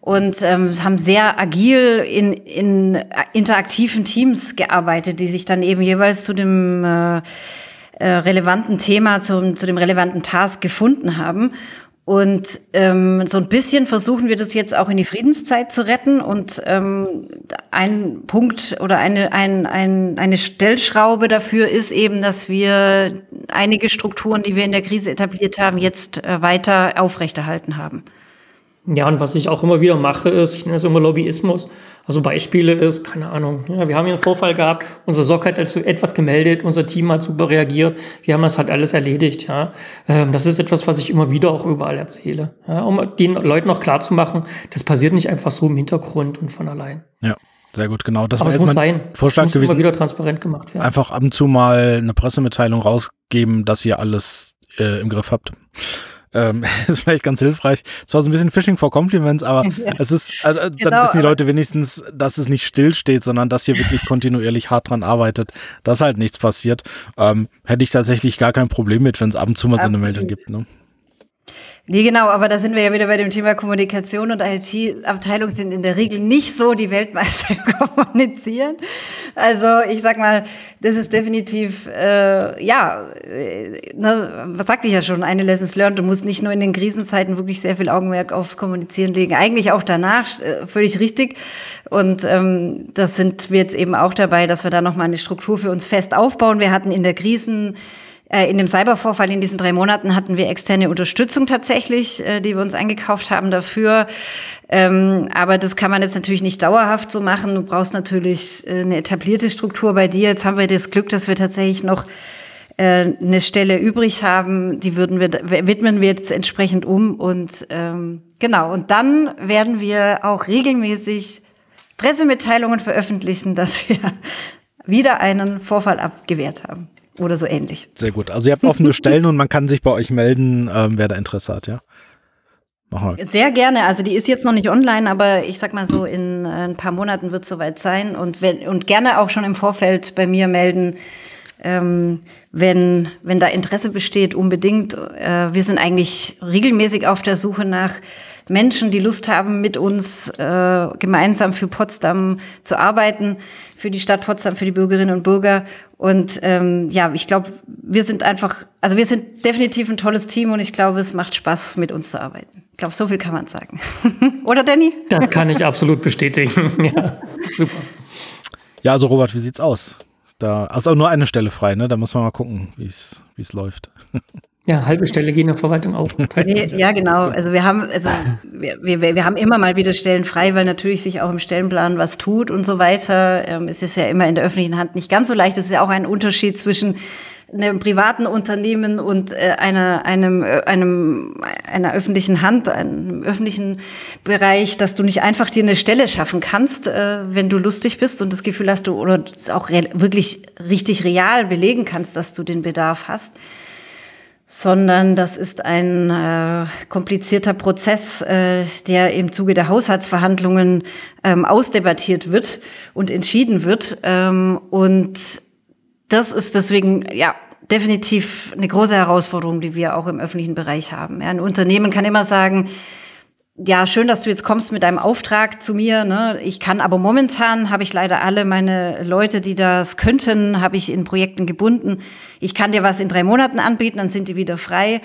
und ähm, haben sehr agil in, in interaktiven Teams gearbeitet, die sich dann eben jeweils zu dem äh, äh, relevanten Thema, zum, zu dem relevanten Task gefunden haben. Und ähm, so ein bisschen versuchen wir das jetzt auch in die Friedenszeit zu retten. Und ähm, ein Punkt oder eine, ein, ein, eine Stellschraube dafür ist eben, dass wir einige Strukturen, die wir in der Krise etabliert haben, jetzt äh, weiter aufrechterhalten haben. Ja, und was ich auch immer wieder mache, ist, ich nenne es immer Lobbyismus. Also Beispiele ist, keine Ahnung, ja, wir haben hier einen Vorfall gehabt, unser SOC hat etwas gemeldet, unser Team hat super reagiert, wir haben das halt alles erledigt. Ja. Ähm, das ist etwas, was ich immer wieder auch überall erzähle, ja, um den Leuten auch klarzumachen, das passiert nicht einfach so im Hintergrund und von allein. Ja. Sehr gut, genau. Das Aber war es muss sein. Vorschlag muss gewesen. immer wieder transparent gemacht werden. Einfach ab und zu mal eine Pressemitteilung rausgeben, dass ihr alles äh, im Griff habt. Ähm, ist vielleicht ganz hilfreich. Zwar so ein bisschen Fishing for Compliments, aber ja. es ist, äh, dann genau, wissen die Leute wenigstens, dass es nicht stillsteht, sondern dass hier wirklich kontinuierlich hart dran arbeitet, dass halt nichts passiert. Ähm, hätte ich tatsächlich gar kein Problem mit, wenn es ab und zu mal so eine Meldung gibt. Ne? Nee, genau, aber da sind wir ja wieder bei dem Thema Kommunikation und IT-Abteilungen sind in der Regel nicht so die Weltmeister Kommunizieren. Also ich sag mal, das ist definitiv, äh, ja, äh, ne, was sagte ich ja schon, eine Lessons learned. Du musst nicht nur in den Krisenzeiten wirklich sehr viel Augenmerk aufs Kommunizieren legen, eigentlich auch danach, äh, völlig richtig. Und ähm, das sind wir jetzt eben auch dabei, dass wir da nochmal eine Struktur für uns fest aufbauen. Wir hatten in der Krisen in dem Cybervorfall in diesen drei Monaten hatten wir externe Unterstützung tatsächlich, äh, die wir uns eingekauft haben dafür. Ähm, aber das kann man jetzt natürlich nicht dauerhaft so machen. Du brauchst natürlich äh, eine etablierte Struktur bei dir. Jetzt haben wir das Glück, dass wir tatsächlich noch eine Stelle übrig haben, die würden wir widmen wir jetzt entsprechend um und ähm, genau und dann werden wir auch regelmäßig Pressemitteilungen veröffentlichen, dass wir wieder einen Vorfall abgewehrt haben oder so ähnlich. Sehr gut. Also ihr habt offene Stellen und man kann sich bei euch melden, ähm, wer da Interesse hat, ja? Sehr gerne. Also die ist jetzt noch nicht online, aber ich sag mal so, in äh, ein paar Monaten wird es soweit sein. Und, wenn, und gerne auch schon im Vorfeld bei mir melden, ähm, wenn, wenn da Interesse besteht, unbedingt. Äh, wir sind eigentlich regelmäßig auf der Suche nach Menschen, die Lust haben, mit uns äh, gemeinsam für Potsdam zu arbeiten, für die Stadt Potsdam, für die Bürgerinnen und Bürger. Und ähm, ja, ich glaube, wir sind einfach, also wir sind definitiv ein tolles Team und ich glaube, es macht Spaß, mit uns zu arbeiten. Ich glaube, so viel kann man sagen. Oder Danny? Das kann ich absolut bestätigen. ja, super. Ja, also Robert, wie sieht's aus? Da ist also auch nur eine Stelle frei, ne? Da muss man mal gucken, wie es läuft. Ja, halbe Stelle gehen in der Verwaltung auch. ja, genau. Also wir haben, also wir, wir, wir haben immer mal wieder Stellen frei, weil natürlich sich auch im Stellenplan was tut und so weiter. Ähm, es ist ja immer in der öffentlichen Hand nicht ganz so leicht. Es ist ja auch ein Unterschied zwischen einem privaten Unternehmen und äh, einer, einem, äh, einem, einer öffentlichen Hand, einem öffentlichen Bereich, dass du nicht einfach dir eine Stelle schaffen kannst, äh, wenn du lustig bist und das Gefühl hast, du oder auch wirklich richtig real belegen kannst, dass du den Bedarf hast sondern das ist ein äh, komplizierter Prozess, äh, der im Zuge der Haushaltsverhandlungen ähm, ausdebattiert wird und entschieden wird. Ähm, und das ist deswegen, ja, definitiv eine große Herausforderung, die wir auch im öffentlichen Bereich haben. Ja, ein Unternehmen kann immer sagen, ja, schön, dass du jetzt kommst mit deinem Auftrag zu mir. Ne? Ich kann aber momentan habe ich leider alle meine Leute, die das könnten, habe ich in Projekten gebunden. Ich kann dir was in drei Monaten anbieten, dann sind die wieder frei.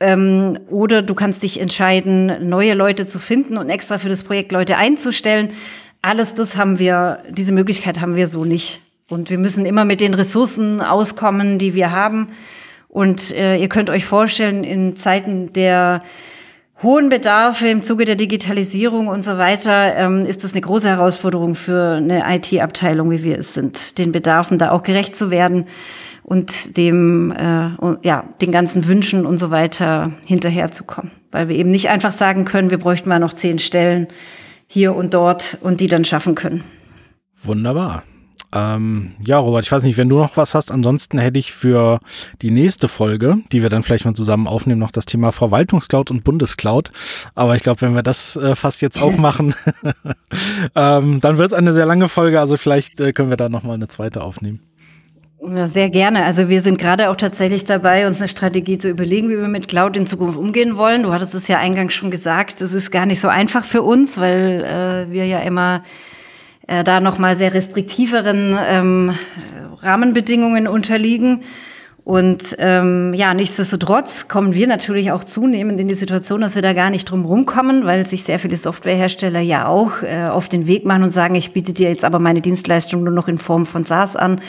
Ähm, oder du kannst dich entscheiden, neue Leute zu finden und extra für das Projekt Leute einzustellen. Alles das haben wir, diese Möglichkeit haben wir so nicht. Und wir müssen immer mit den Ressourcen auskommen, die wir haben. Und äh, ihr könnt euch vorstellen, in Zeiten der hohen Bedarfe im Zuge der Digitalisierung und so weiter, ähm, ist das eine große Herausforderung für eine IT-Abteilung, wie wir es sind, den Bedarfen da auch gerecht zu werden und dem, äh, ja, den ganzen Wünschen und so weiter hinterherzukommen. Weil wir eben nicht einfach sagen können, wir bräuchten mal noch zehn Stellen hier und dort und die dann schaffen können. Wunderbar. Ähm, ja, Robert, ich weiß nicht, wenn du noch was hast. Ansonsten hätte ich für die nächste Folge, die wir dann vielleicht mal zusammen aufnehmen, noch das Thema Verwaltungscloud und Bundescloud. Aber ich glaube, wenn wir das äh, fast jetzt aufmachen, ähm, dann wird es eine sehr lange Folge. Also vielleicht äh, können wir da noch mal eine zweite aufnehmen. Ja, sehr gerne. Also wir sind gerade auch tatsächlich dabei, uns eine Strategie zu überlegen, wie wir mit Cloud in Zukunft umgehen wollen. Du hattest es ja eingangs schon gesagt, es ist gar nicht so einfach für uns, weil äh, wir ja immer äh, da nochmal sehr restriktiveren ähm, Rahmenbedingungen unterliegen. Und ähm, ja, nichtsdestotrotz kommen wir natürlich auch zunehmend in die Situation, dass wir da gar nicht drum rumkommen, weil sich sehr viele Softwarehersteller ja auch äh, auf den Weg machen und sagen, ich biete dir jetzt aber meine Dienstleistung nur noch in Form von SaaS an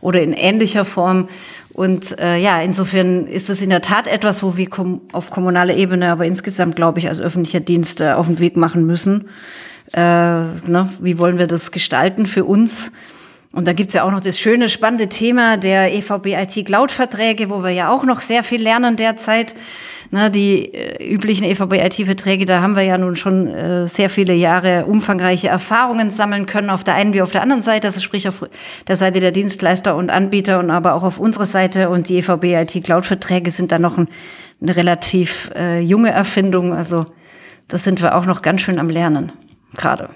oder in ähnlicher Form. Und äh, ja, insofern ist das in der Tat etwas, wo wir kom auf kommunaler Ebene, aber insgesamt, glaube ich, als öffentlicher Dienst äh, auf den Weg machen müssen äh, ne, wie wollen wir das gestalten für uns? Und da gibt's ja auch noch das schöne, spannende Thema der EVB IT Cloud-Verträge, wo wir ja auch noch sehr viel lernen derzeit. Ne, die äh, üblichen EVB IT-Verträge, da haben wir ja nun schon äh, sehr viele Jahre umfangreiche Erfahrungen sammeln können, auf der einen wie auf der anderen Seite, also sprich auf der Seite der Dienstleister und Anbieter und aber auch auf unserer Seite. Und die EVB IT Cloud-Verträge sind da noch ein, eine relativ äh, junge Erfindung. Also das sind wir auch noch ganz schön am Lernen gerade.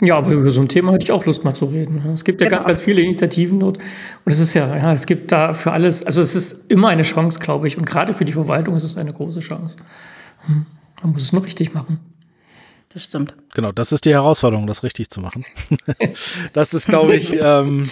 Ja, aber über so ein Thema hätte ich auch Lust mal zu reden. Es gibt ja genau. ganz, ganz viele Initiativen dort. Und es ist ja, ja, es gibt da für alles, also es ist immer eine Chance, glaube ich. Und gerade für die Verwaltung ist es eine große Chance. Hm, man muss es nur richtig machen. Das stimmt. Genau, das ist die Herausforderung, das richtig zu machen. das ist, glaube ich, ähm,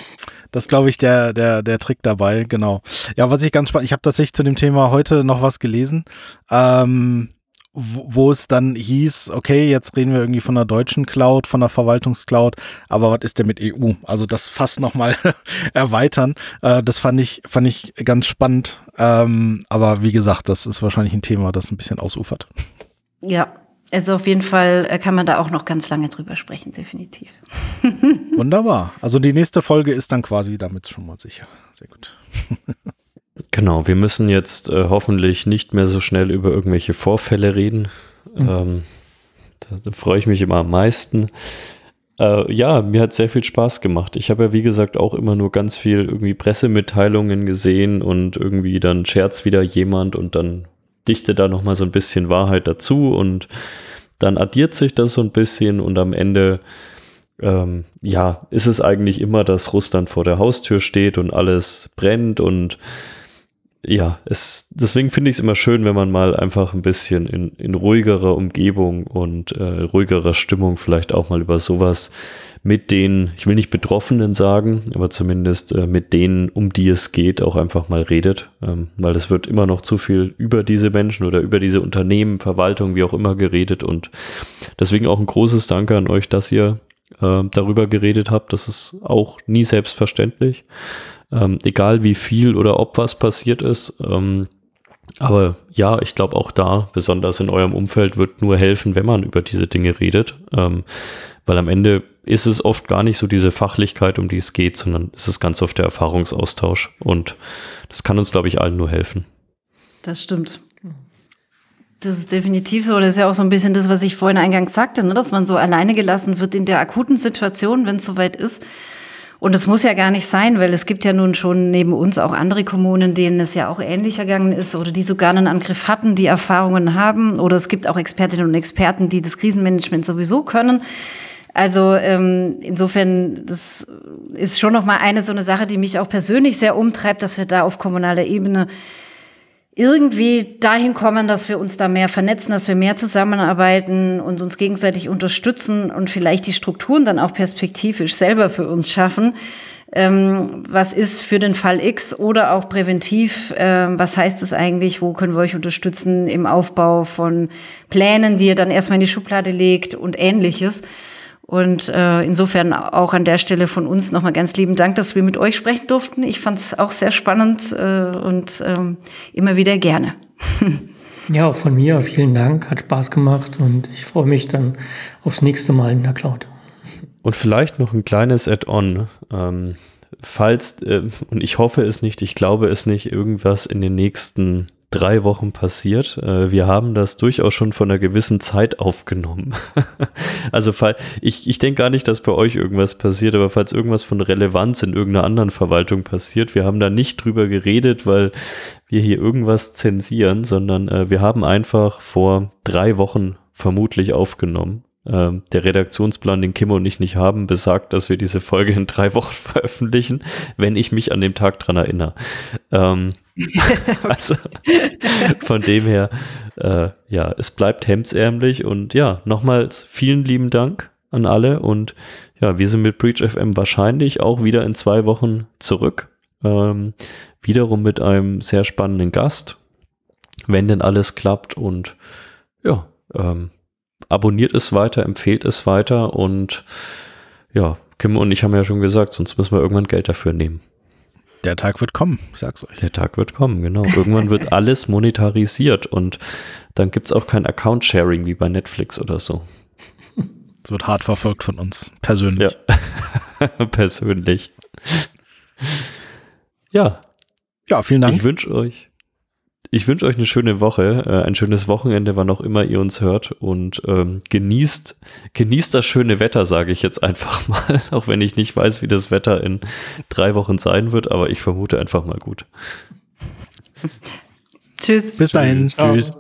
das glaube ich der der der Trick dabei. Genau. Ja, was ich ganz spannend, ich habe tatsächlich zu dem Thema heute noch was gelesen. Ähm, wo es dann hieß, okay, jetzt reden wir irgendwie von der deutschen Cloud, von der Verwaltungscloud, aber was ist denn mit EU? Also das fast nochmal erweitern. Äh, das fand ich, fand ich ganz spannend. Ähm, aber wie gesagt, das ist wahrscheinlich ein Thema, das ein bisschen ausufert. Ja, also auf jeden Fall äh, kann man da auch noch ganz lange drüber sprechen, definitiv. Wunderbar. Also die nächste Folge ist dann quasi damit schon mal sicher. Sehr gut. Genau, wir müssen jetzt äh, hoffentlich nicht mehr so schnell über irgendwelche Vorfälle reden. Mhm. Ähm, da, da freue ich mich immer am meisten. Äh, ja, mir hat sehr viel Spaß gemacht. Ich habe ja, wie gesagt, auch immer nur ganz viel irgendwie Pressemitteilungen gesehen und irgendwie dann scherzt wieder jemand und dann dichte da nochmal so ein bisschen Wahrheit dazu und dann addiert sich das so ein bisschen und am Ende ähm, ja, ist es eigentlich immer, dass Russland vor der Haustür steht und alles brennt und ja, es, deswegen finde ich es immer schön, wenn man mal einfach ein bisschen in, in ruhigerer Umgebung und äh, ruhigerer Stimmung vielleicht auch mal über sowas mit den, ich will nicht Betroffenen sagen, aber zumindest äh, mit denen, um die es geht, auch einfach mal redet, ähm, weil es wird immer noch zu viel über diese Menschen oder über diese Unternehmen, Verwaltung, wie auch immer geredet. Und deswegen auch ein großes Danke an euch, dass ihr äh, darüber geredet habt. Das ist auch nie selbstverständlich ähm, egal wie viel oder ob was passiert ist. Ähm, aber ja, ich glaube auch da, besonders in eurem Umfeld, wird nur helfen, wenn man über diese Dinge redet. Ähm, weil am Ende ist es oft gar nicht so diese Fachlichkeit, um die es geht, sondern es ist ganz oft der Erfahrungsaustausch. Und das kann uns, glaube ich, allen nur helfen. Das stimmt. Das ist definitiv so. Das ist ja auch so ein bisschen das, was ich vorhin eingangs sagte, ne? dass man so alleine gelassen wird in der akuten Situation, wenn es soweit ist. Und es muss ja gar nicht sein, weil es gibt ja nun schon neben uns auch andere Kommunen, denen es ja auch ähnlich ergangen ist oder die sogar einen Angriff hatten, die Erfahrungen haben. Oder es gibt auch Expertinnen und Experten, die das Krisenmanagement sowieso können. Also ähm, insofern, das ist schon noch mal eine so eine Sache, die mich auch persönlich sehr umtreibt, dass wir da auf kommunaler Ebene irgendwie dahin kommen, dass wir uns da mehr vernetzen, dass wir mehr zusammenarbeiten und uns gegenseitig unterstützen und vielleicht die Strukturen dann auch perspektivisch selber für uns schaffen. Ähm, was ist für den Fall X oder auch präventiv? Ähm, was heißt es eigentlich? Wo können wir euch unterstützen im Aufbau von Plänen, die ihr dann erstmal in die Schublade legt und ähnliches? Und äh, insofern auch an der Stelle von uns nochmal ganz lieben Dank, dass wir mit euch sprechen durften. Ich fand es auch sehr spannend äh, und ähm, immer wieder gerne. ja, auch von mir vielen Dank, hat Spaß gemacht und ich freue mich dann aufs nächste Mal in der Cloud. Und vielleicht noch ein kleines Add-on. Ähm, falls, äh, und ich hoffe es nicht, ich glaube es nicht, irgendwas in den nächsten drei Wochen passiert. Äh, wir haben das durchaus schon von einer gewissen Zeit aufgenommen. also ich, ich denke gar nicht, dass bei euch irgendwas passiert, aber falls irgendwas von Relevanz in irgendeiner anderen Verwaltung passiert, wir haben da nicht drüber geredet, weil wir hier irgendwas zensieren, sondern äh, wir haben einfach vor drei Wochen vermutlich aufgenommen. Ähm, der Redaktionsplan, den Kim und ich nicht haben, besagt, dass wir diese Folge in drei Wochen veröffentlichen, wenn ich mich an dem Tag dran erinnere. Ähm, also von dem her, äh, ja, es bleibt hemdsärmlich und ja, nochmals vielen lieben Dank an alle und ja, wir sind mit Breach FM wahrscheinlich auch wieder in zwei Wochen zurück. Ähm, wiederum mit einem sehr spannenden Gast, wenn denn alles klappt und ja, ähm, abonniert es weiter, empfehlt es weiter und ja, Kim und ich haben ja schon gesagt, sonst müssen wir irgendwann Geld dafür nehmen. Der Tag wird kommen, ich sag's euch. Der Tag wird kommen, genau. Irgendwann wird alles monetarisiert und dann gibt's auch kein Account-Sharing wie bei Netflix oder so. Es wird hart verfolgt von uns, persönlich. Ja, persönlich. Ja. Ja, vielen Dank. Ich wünsche euch ich wünsche euch eine schöne Woche, äh, ein schönes Wochenende, wann auch immer ihr uns hört und ähm, genießt, genießt das schöne Wetter, sage ich jetzt einfach mal, auch wenn ich nicht weiß, wie das Wetter in drei Wochen sein wird, aber ich vermute einfach mal gut. Tschüss. Bis dahin. Tschüss. Tschüss.